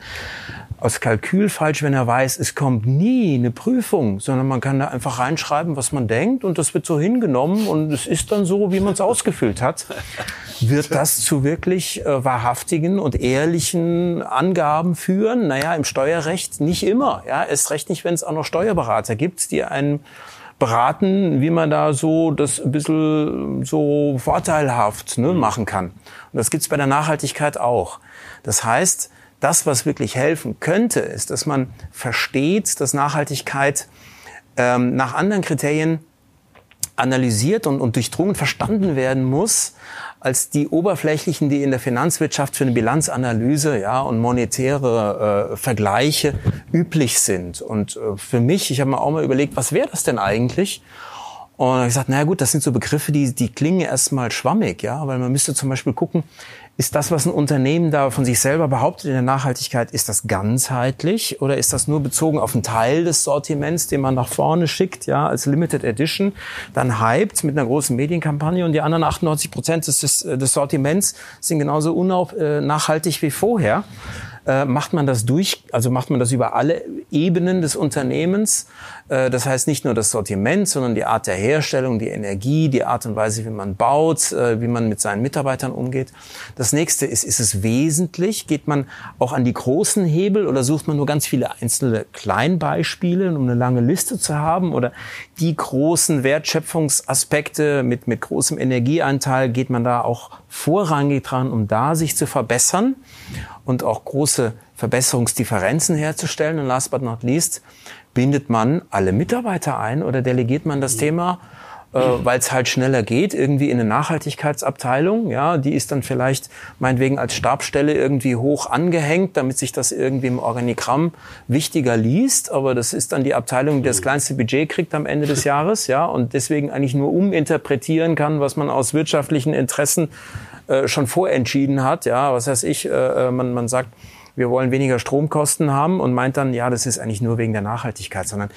Speaker 3: aus Kalkül falsch, wenn er weiß, es kommt nie eine Prüfung, sondern man kann da einfach reinschreiben, was man denkt und das wird so hingenommen und es ist dann so, wie man es ausgefüllt hat. Wird das zu wirklich äh, wahrhaftigen und ehrlichen Angaben führen? Naja, im Steuerrecht nicht immer. Ja, erst recht nicht, wenn es auch noch Steuerberater gibt, die einen beraten, wie man da so das ein bisschen so vorteilhaft ne, mhm. machen kann. Und das gibt's bei der Nachhaltigkeit auch. Das heißt, das, was wirklich helfen könnte, ist, dass man versteht, dass Nachhaltigkeit ähm, nach anderen Kriterien analysiert und, und durchdrungen verstanden werden muss, als die oberflächlichen, die in der Finanzwirtschaft für eine Bilanzanalyse ja, und monetäre äh, Vergleiche üblich sind. Und äh, für mich, ich habe mir auch mal überlegt, was wäre das denn eigentlich? Und ich gesagt, naja gut, das sind so Begriffe, die, die klingen erstmal schwammig, ja, weil man müsste zum Beispiel gucken, ist das, was ein Unternehmen da von sich selber behauptet in der Nachhaltigkeit, ist das ganzheitlich oder ist das nur bezogen auf einen Teil des Sortiments, den man nach vorne schickt, ja, als Limited Edition, dann hypt mit einer großen Medienkampagne und die anderen 98 Prozent des, des Sortiments sind genauso unnachhaltig wie vorher. Äh, macht man das durch, also macht man das über alle Ebenen des Unternehmens. Äh, das heißt nicht nur das Sortiment, sondern die Art der Herstellung, die Energie, die Art und Weise, wie man baut, äh, wie man mit seinen Mitarbeitern umgeht. Das nächste ist, ist es wesentlich? Geht man auch an die großen Hebel oder sucht man nur ganz viele einzelne Kleinbeispiele, um eine lange Liste zu haben? Oder die großen Wertschöpfungsaspekte mit, mit großem Energieanteil, geht man da auch vorrangig dran, um da sich zu verbessern? und auch große Verbesserungsdifferenzen herzustellen. Und last but not least, bindet man alle Mitarbeiter ein oder delegiert man das Thema äh, weil es halt schneller geht, irgendwie in eine Nachhaltigkeitsabteilung. Ja, die ist dann vielleicht meinetwegen als Stabstelle irgendwie hoch angehängt, damit sich das irgendwie im Organigramm wichtiger liest. Aber das ist dann die Abteilung, die das kleinste Budget kriegt am Ende des Jahres, ja, und deswegen eigentlich nur uminterpretieren kann, was man aus wirtschaftlichen Interessen äh, schon vorentschieden hat. Ja, was heißt ich? Äh, äh, man, man sagt, wir wollen weniger Stromkosten haben und meint dann, ja, das ist eigentlich nur wegen der Nachhaltigkeit, sondern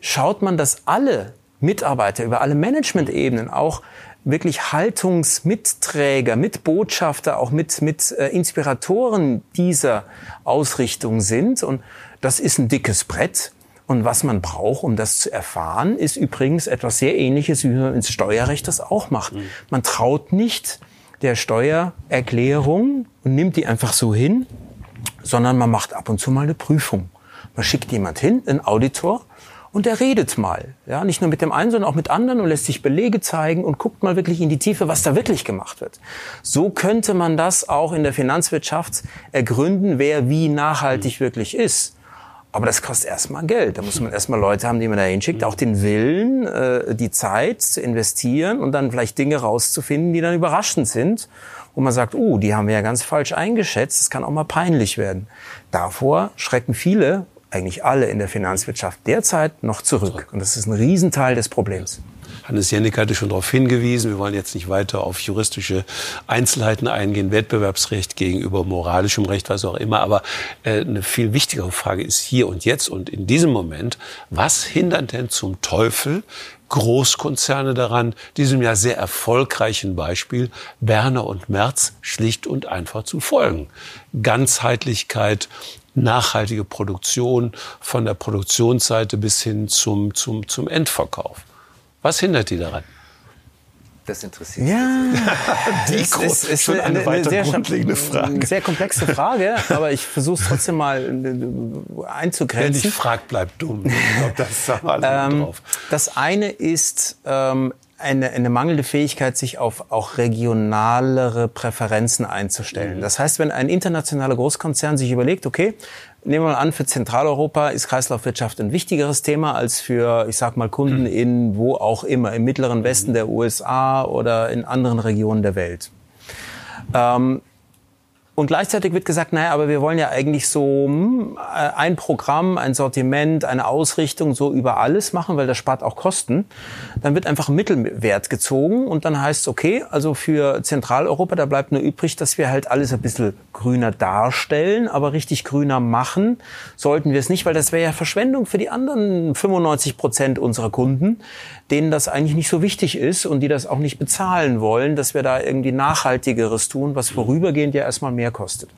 Speaker 3: schaut man, dass alle Mitarbeiter über alle Management-Ebenen auch wirklich Haltungsmitträger, Mitbotschafter, auch mit, mit äh, Inspiratoren dieser Ausrichtung sind. Und das ist ein dickes Brett. Und was man braucht, um das zu erfahren, ist übrigens etwas sehr Ähnliches, wie man ins Steuerrecht das auch macht. Mhm. Man traut nicht der Steuererklärung und nimmt die einfach so hin, sondern man macht ab und zu mal eine Prüfung. Man schickt jemand hin, einen Auditor, und er redet mal. Ja, nicht nur mit dem einen, sondern auch mit anderen und lässt sich Belege zeigen und guckt mal wirklich in die Tiefe, was da wirklich gemacht wird. So könnte man das auch in der Finanzwirtschaft ergründen, wer wie nachhaltig wirklich ist. Aber das kostet erstmal Geld. Da muss man erstmal Leute haben, die man da hinschickt, auch den Willen, äh, die Zeit zu investieren und dann vielleicht Dinge rauszufinden, die dann überraschend sind, wo man sagt, oh, die haben wir ja ganz falsch eingeschätzt, das kann auch mal peinlich werden. Davor schrecken viele eigentlich alle in der Finanzwirtschaft derzeit noch zurück. Und das ist ein Riesenteil des Problems.
Speaker 2: Hannes Jennick hatte schon darauf hingewiesen, wir wollen jetzt nicht weiter auf juristische Einzelheiten eingehen, Wettbewerbsrecht gegenüber moralischem Recht, was auch immer. Aber äh, eine viel wichtigere Frage ist hier und jetzt und in diesem Moment, was hindert denn zum Teufel Großkonzerne daran, diesem ja sehr erfolgreichen Beispiel Werner und Merz schlicht und einfach zu folgen. Ganzheitlichkeit, nachhaltige Produktion von der Produktionsseite bis hin zum, zum, zum Endverkauf. Was hindert die daran?
Speaker 4: Das interessiert
Speaker 3: ja,
Speaker 2: die ist, ist, ist schon eine, eine weiter sehr, grundlegende Frage.
Speaker 3: Sehr komplexe Frage, aber ich versuche es trotzdem mal äh, einzugrenzen.
Speaker 2: Wer nicht fragt, bleibt dumm. Ich glaube, das haben alle ähm, drauf.
Speaker 3: Das eine ist ähm, eine, eine mangelnde Fähigkeit, sich auf auch regionalere Präferenzen einzustellen. Mhm. Das heißt, wenn ein internationaler Großkonzern sich überlegt, okay, nehmen wir mal an, für Zentraleuropa ist Kreislaufwirtschaft ein wichtigeres Thema als für, ich sag mal, Kunden mhm. in wo auch immer, im mittleren Westen der USA oder in anderen Regionen der Welt. Ähm, und gleichzeitig wird gesagt, naja, aber wir wollen ja eigentlich so hm, ein Programm, ein Sortiment, eine Ausrichtung so über alles machen, weil das spart auch Kosten. Dann wird einfach ein Mittelwert gezogen und dann heißt es, okay, also für Zentraleuropa, da bleibt nur übrig, dass wir halt alles ein bisschen grüner darstellen, aber richtig grüner machen sollten wir es nicht, weil das wäre ja Verschwendung für die anderen 95 Prozent unserer Kunden, denen das eigentlich nicht so wichtig ist und die das auch nicht bezahlen wollen, dass wir da irgendwie Nachhaltigeres tun, was vorübergehend ja erstmal mehr kostet.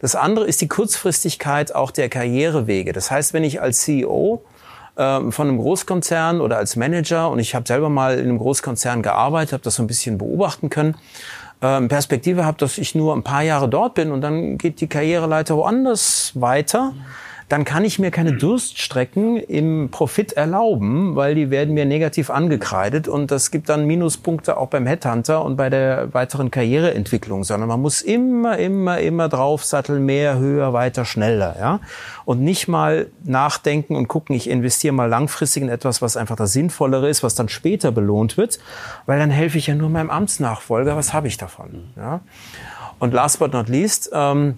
Speaker 3: Das andere ist die Kurzfristigkeit auch der Karrierewege. Das heißt, wenn ich als CEO ähm, von einem Großkonzern oder als Manager und ich habe selber mal in einem Großkonzern gearbeitet, habe das so ein bisschen beobachten können, ähm, Perspektive habe, dass ich nur ein paar Jahre dort bin und dann geht die Karriereleiter woanders weiter dann kann ich mir keine Durststrecken im Profit erlauben, weil die werden mir negativ angekreidet und das gibt dann Minuspunkte auch beim Headhunter und bei der weiteren Karriereentwicklung, sondern man muss immer, immer, immer draufsatteln, mehr, höher, weiter, schneller, ja. Und nicht mal nachdenken und gucken, ich investiere mal langfristig in etwas, was einfach das Sinnvollere ist, was dann später belohnt wird, weil dann helfe ich ja nur meinem Amtsnachfolger, was habe ich davon, ja. Und last but not least, ähm,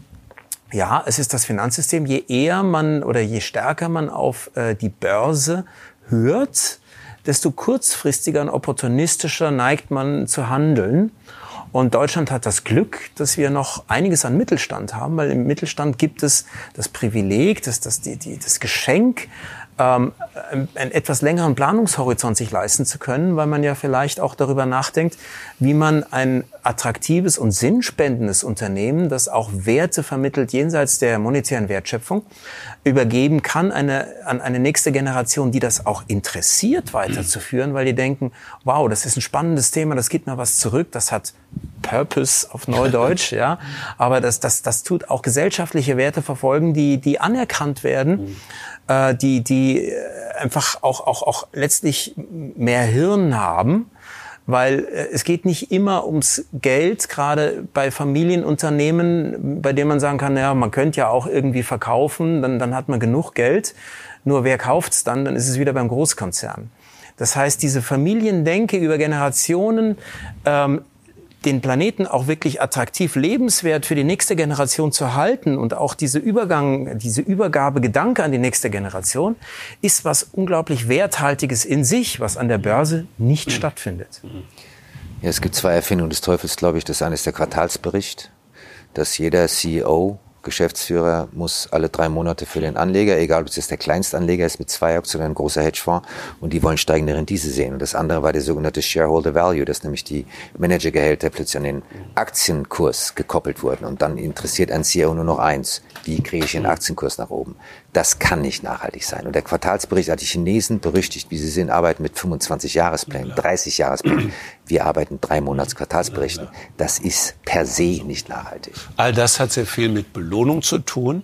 Speaker 3: ja, es ist das Finanzsystem. Je eher man oder je stärker man auf äh, die Börse hört, desto kurzfristiger und opportunistischer neigt man zu handeln. Und Deutschland hat das Glück, dass wir noch einiges an Mittelstand haben, weil im Mittelstand gibt es das Privileg, das, das, die, die, das Geschenk, ähm, einen etwas längeren Planungshorizont sich leisten zu können, weil man ja vielleicht auch darüber nachdenkt, wie man ein attraktives und sinnspendendes Unternehmen, das auch Werte vermittelt jenseits der monetären Wertschöpfung, übergeben kann eine, an eine nächste Generation, die das auch interessiert weiterzuführen, weil die denken, wow, das ist ein spannendes Thema, das gibt mir was zurück, das hat Purpose auf Neudeutsch, ja, aber das, das, das tut auch gesellschaftliche Werte verfolgen, die, die anerkannt werden äh, die, die äh, einfach auch, auch, auch letztlich mehr Hirn haben. Weil äh, es geht nicht immer ums Geld, gerade bei Familienunternehmen, bei denen man sagen kann, ja, man könnte ja auch irgendwie verkaufen, dann, dann hat man genug Geld. Nur wer kauft's dann? Dann ist es wieder beim Großkonzern. Das heißt, diese Familiendenke über Generationen, ähm, den Planeten auch wirklich attraktiv lebenswert für die nächste Generation zu halten und auch diese Übergang, diese Übergabegedanke an die nächste Generation ist was unglaublich Werthaltiges in sich, was an der Börse nicht stattfindet.
Speaker 4: Ja, es gibt zwei Erfindungen des Teufels, glaube ich. Das eine ist der Quartalsbericht, dass jeder CEO Geschäftsführer muss alle drei Monate für den Anleger, egal ob es jetzt der Kleinstanleger ist mit zwei Aktien ein großer Hedgefonds, und die wollen steigende Rendite sehen. Und das andere war der sogenannte Shareholder Value, dass nämlich die Managergehälter plötzlich an den Aktienkurs gekoppelt wurden. Und dann interessiert ein CEO nur noch eins. Wie kriege ich den Aktienkurs nach oben? Das kann nicht nachhaltig sein. Und der Quartalsbericht hat die Chinesen berüchtigt, wie sie sind, arbeiten mit 25 Jahresplänen, 30 Jahresplänen. Wir arbeiten drei Monats Quartalsberichten. Das ist per se nicht nachhaltig.
Speaker 2: All das hat sehr viel mit Belohnung zu tun.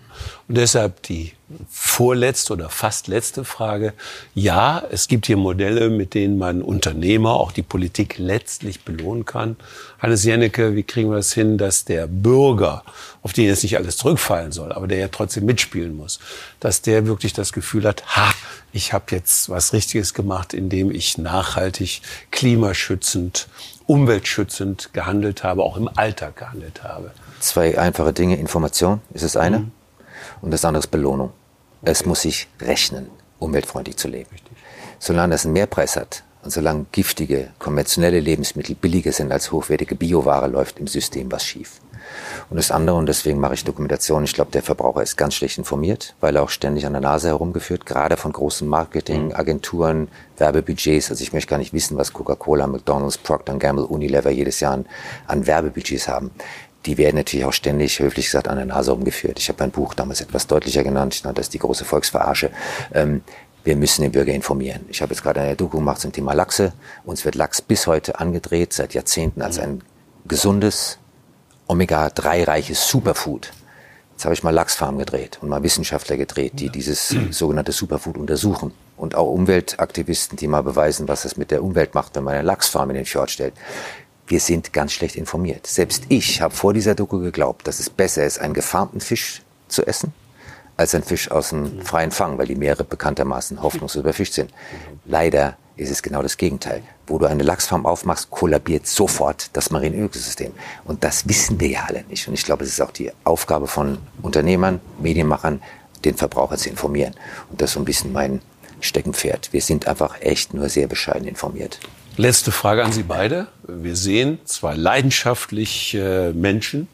Speaker 2: Und deshalb die vorletzte oder fast letzte Frage. Ja, es gibt hier Modelle, mit denen man Unternehmer, auch die Politik letztlich belohnen kann. Hannes Jennecke, wie kriegen wir es das hin, dass der Bürger, auf den jetzt nicht alles zurückfallen soll, aber der ja trotzdem mitspielen muss, dass der wirklich das Gefühl hat, ha, ich habe jetzt was Richtiges gemacht, indem ich nachhaltig, klimaschützend, umweltschützend gehandelt habe, auch im Alltag gehandelt habe.
Speaker 4: Zwei einfache Dinge. Information ist das eine. Mhm. Und das andere ist Belohnung. Es muss sich rechnen, umweltfreundlich zu leben. Solange es einen Mehrpreis hat und solange giftige, konventionelle Lebensmittel billiger sind als hochwertige Bioware, läuft im System was schief. Und das andere, und deswegen mache ich Dokumentation, ich glaube, der Verbraucher ist ganz schlecht informiert, weil er auch ständig an der Nase herumgeführt, gerade von großen Marketingagenturen, Werbebudgets. Also ich möchte gar nicht wissen, was Coca-Cola, McDonald's, Procter Gamble, Unilever jedes Jahr an, an Werbebudgets haben die werden natürlich auch ständig, höflich gesagt, an der Nase umgeführt. Ich habe mein Buch damals etwas deutlicher genannt, ich nannte das die große Volksverarsche. Ähm, wir müssen den Bürger informieren. Ich habe jetzt gerade eine Doku gemacht zum Thema Lachse. Uns wird Lachs bis heute angedreht, seit Jahrzehnten, als ein gesundes, Omega-3-reiches Superfood. Jetzt habe ich mal Lachsfarmen gedreht und mal Wissenschaftler gedreht, die dieses sogenannte Superfood untersuchen. Und auch Umweltaktivisten, die mal beweisen, was es mit der Umwelt macht, wenn man eine Lachsfarm in den Fjord stellt wir sind ganz schlecht informiert. Selbst ich habe vor dieser Doku geglaubt, dass es besser ist, einen gefarmten Fisch zu essen, als einen Fisch aus dem freien Fang, weil die Meere bekanntermaßen hoffnungslos überfischt sind. Leider ist es genau das Gegenteil. Wo du eine Lachsfarm aufmachst, kollabiert sofort das marine Ökosystem. Und das wissen wir ja alle nicht. Und ich glaube, es ist auch die Aufgabe von Unternehmern, Medienmachern, den Verbraucher zu informieren. Und das ist so ein bisschen mein Steckenpferd. Wir sind einfach echt nur sehr bescheiden informiert.
Speaker 2: Letzte Frage an Sie beide. Wir sehen zwei leidenschaftliche Menschen,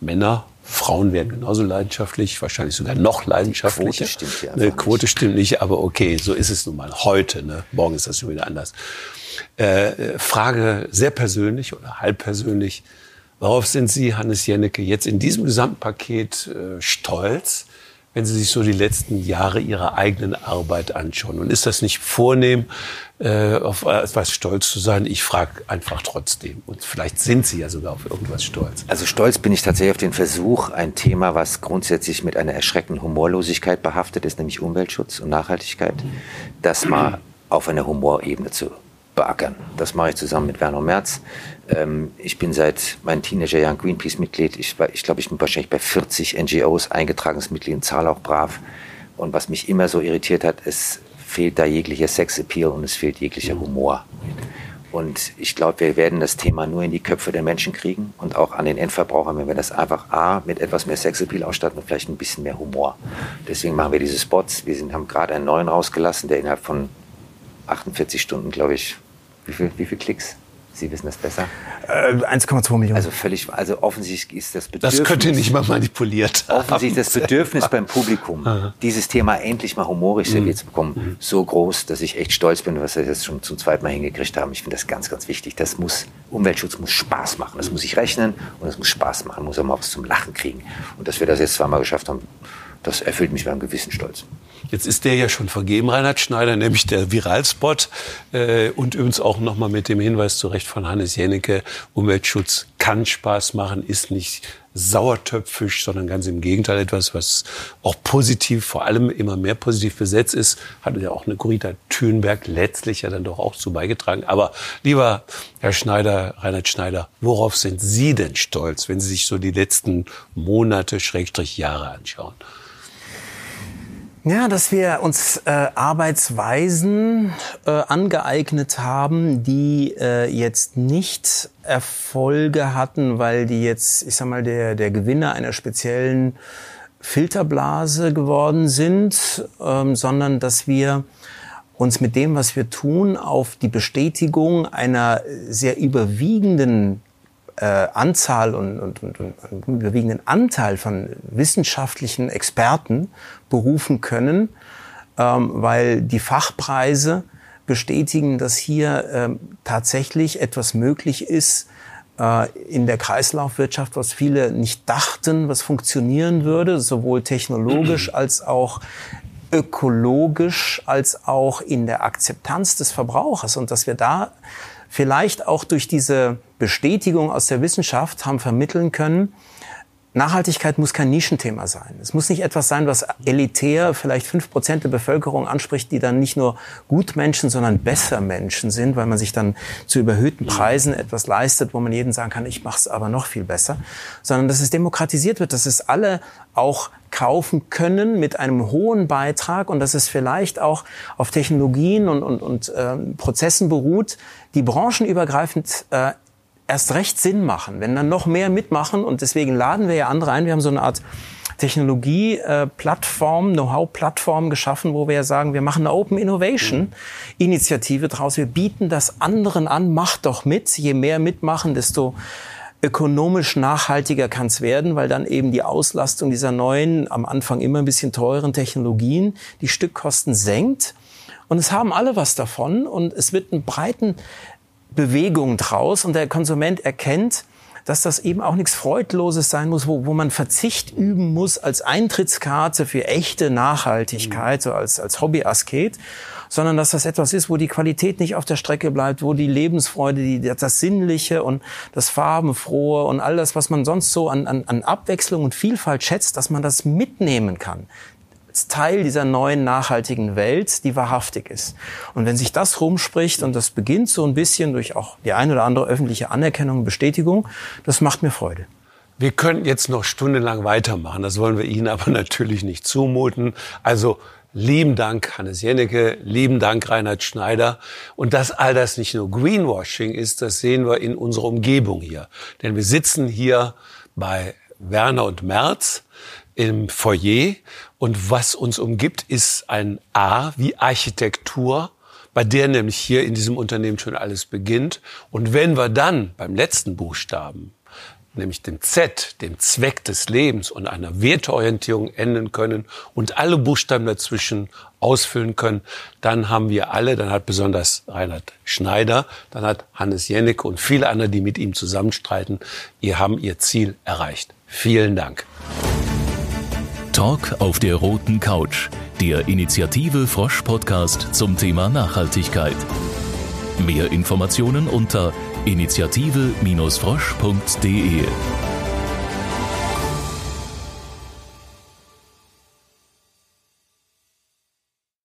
Speaker 2: Männer, Frauen werden genauso leidenschaftlich, wahrscheinlich sogar noch leidenschaftlicher. Die Quote stimmt ja. Eine Quote stimmt nicht, aber okay, so ist es nun mal heute. Ne? Morgen ist das schon wieder anders. Äh, Frage sehr persönlich oder halb persönlich. Worauf sind Sie, Hannes Jennecke, jetzt in diesem Gesamtpaket äh, stolz? Wenn Sie sich so die letzten Jahre Ihrer eigenen Arbeit anschauen? Und ist das nicht vornehm, äh, auf etwas stolz zu sein? Ich frage einfach trotzdem. Und vielleicht sind Sie ja sogar auf irgendwas stolz.
Speaker 4: Also stolz bin ich tatsächlich auf den Versuch, ein Thema, was grundsätzlich mit einer erschreckenden Humorlosigkeit behaftet ist, nämlich Umweltschutz und Nachhaltigkeit, das mal auf einer Humorebene zu beackern. Das mache ich zusammen mit Werner Merz. Ähm, ich bin seit meinen Teenagerjahren Greenpeace-Mitglied. Ich, ich glaube, ich bin wahrscheinlich bei 40 NGOs eingetragenes Mitglied zahle auch brav. Und was mich immer so irritiert hat, es fehlt da jeglicher Sexappeal und es fehlt jeglicher Humor. Und ich glaube, wir werden das Thema nur in die Köpfe der Menschen kriegen und auch an den Endverbrauchern, wenn wir das einfach A, mit etwas mehr Sexappeal ausstatten und vielleicht ein bisschen mehr Humor. Deswegen machen wir diese Spots. Wir sind, haben gerade einen neuen rausgelassen, der innerhalb von 48 Stunden, glaube ich, wie viel, wie viel Klicks? Sie wissen das besser.
Speaker 3: Äh, 1,2 Millionen.
Speaker 4: Also völlig, also offensichtlich ist das Bedürfnis.
Speaker 2: Das könnte nicht mal manipuliert
Speaker 4: haben. Offensichtlich das Bedürfnis beim Publikum, dieses Thema endlich mal humorisch mhm. serviert zu bekommen, mhm. so groß, dass ich echt stolz bin, was wir jetzt schon zum zweiten Mal hingekriegt haben. Ich finde das ganz, ganz wichtig. Das muss, Umweltschutz muss Spaß machen. Das muss sich rechnen und es muss Spaß machen. Muss auch mal was zum Lachen kriegen. Und dass wir das jetzt zweimal geschafft haben, das erfüllt mich mit einem gewissen Stolz.
Speaker 2: Jetzt ist der ja schon vergeben, Reinhard Schneider, nämlich der Viralspot. Äh, und übrigens auch nochmal mit dem Hinweis zurecht von Hannes Jennecke, Umweltschutz kann Spaß machen, ist nicht sauertöpfisch, sondern ganz im Gegenteil etwas, was auch positiv, vor allem immer mehr positiv besetzt ist, hat ja auch eine Corita Thünberg letztlich ja dann doch auch zu beigetragen. Aber lieber Herr Schneider, Reinhard Schneider, worauf sind Sie denn stolz, wenn Sie sich so die letzten Monate, Schrägstrich Jahre anschauen?
Speaker 3: Ja, dass wir uns äh, Arbeitsweisen äh, angeeignet haben, die äh, jetzt nicht Erfolge hatten, weil die jetzt, ich sag mal, der, der Gewinner einer speziellen Filterblase geworden sind, ähm, sondern dass wir uns mit dem, was wir tun, auf die Bestätigung einer sehr überwiegenden äh, Anzahl und, und, und, und überwiegenden Anteil von wissenschaftlichen Experten berufen können, ähm, weil die Fachpreise bestätigen, dass hier ähm, tatsächlich etwas möglich ist äh, in der Kreislaufwirtschaft, was viele nicht dachten, was funktionieren würde, sowohl technologisch als auch ökologisch als auch in der Akzeptanz des Verbrauchers. Und dass wir da vielleicht auch durch diese Bestätigung aus der Wissenschaft haben vermitteln können, Nachhaltigkeit muss kein Nischenthema sein. Es muss nicht etwas sein, was elitär vielleicht fünf Prozent der Bevölkerung anspricht, die dann nicht nur Gutmenschen, sondern besser Menschen sind, weil man sich dann zu überhöhten Preisen etwas leistet, wo man jeden sagen kann, ich mache es aber noch viel besser, sondern dass es demokratisiert wird, dass es alle auch kaufen können mit einem hohen Beitrag und dass es vielleicht auch auf Technologien und, und, und äh, Prozessen beruht, die branchenübergreifend äh, erst recht Sinn machen, wenn dann noch mehr mitmachen. Und deswegen laden wir ja andere ein. Wir haben so eine Art Technologie-Plattform, Know-how-Plattform geschaffen, wo wir ja sagen, wir machen eine Open Innovation-Initiative draus. Wir bieten das anderen an, macht doch mit. Je mehr mitmachen, desto ökonomisch nachhaltiger kann es werden, weil dann eben die Auslastung dieser neuen, am Anfang immer ein bisschen teuren Technologien die Stückkosten senkt. Und es haben alle was davon und es wird einen breiten Bewegung draus. Und der Konsument erkennt, dass das eben auch nichts Freudloses sein muss, wo, wo man Verzicht üben muss als Eintrittskarte für echte Nachhaltigkeit, so als, als Hobbyasket, sondern dass das etwas ist, wo die Qualität nicht auf der Strecke bleibt, wo die Lebensfreude, die, das Sinnliche und das Farbenfrohe und all das, was man sonst so an, an, an Abwechslung und Vielfalt schätzt, dass man das mitnehmen kann Teil dieser neuen nachhaltigen Welt, die wahrhaftig ist. Und wenn sich das rumspricht und das beginnt so ein bisschen durch auch die eine oder andere öffentliche Anerkennung und Bestätigung, das macht mir Freude.
Speaker 2: Wir können jetzt noch stundenlang weitermachen, das wollen wir Ihnen aber natürlich nicht zumuten. Also lieben Dank Hannes Jennecke, lieben Dank Reinhard Schneider. Und dass all das nicht nur Greenwashing ist, das sehen wir in unserer Umgebung hier. Denn wir sitzen hier bei Werner und Merz im Foyer und was uns umgibt, ist ein A wie Architektur, bei der nämlich hier in diesem Unternehmen schon alles beginnt. Und wenn wir dann beim letzten Buchstaben, nämlich dem Z, dem Zweck des Lebens und einer Werteorientierung enden können und alle Buchstaben dazwischen ausfüllen können, dann haben wir alle, dann hat besonders Reinhard Schneider, dann hat Hannes Jennecke und viele andere, die mit ihm zusammenstreiten, ihr haben ihr Ziel erreicht. Vielen Dank.
Speaker 1: Talk auf der roten Couch, der Initiative Frosch Podcast zum Thema Nachhaltigkeit. Mehr Informationen unter initiative-frosch.de.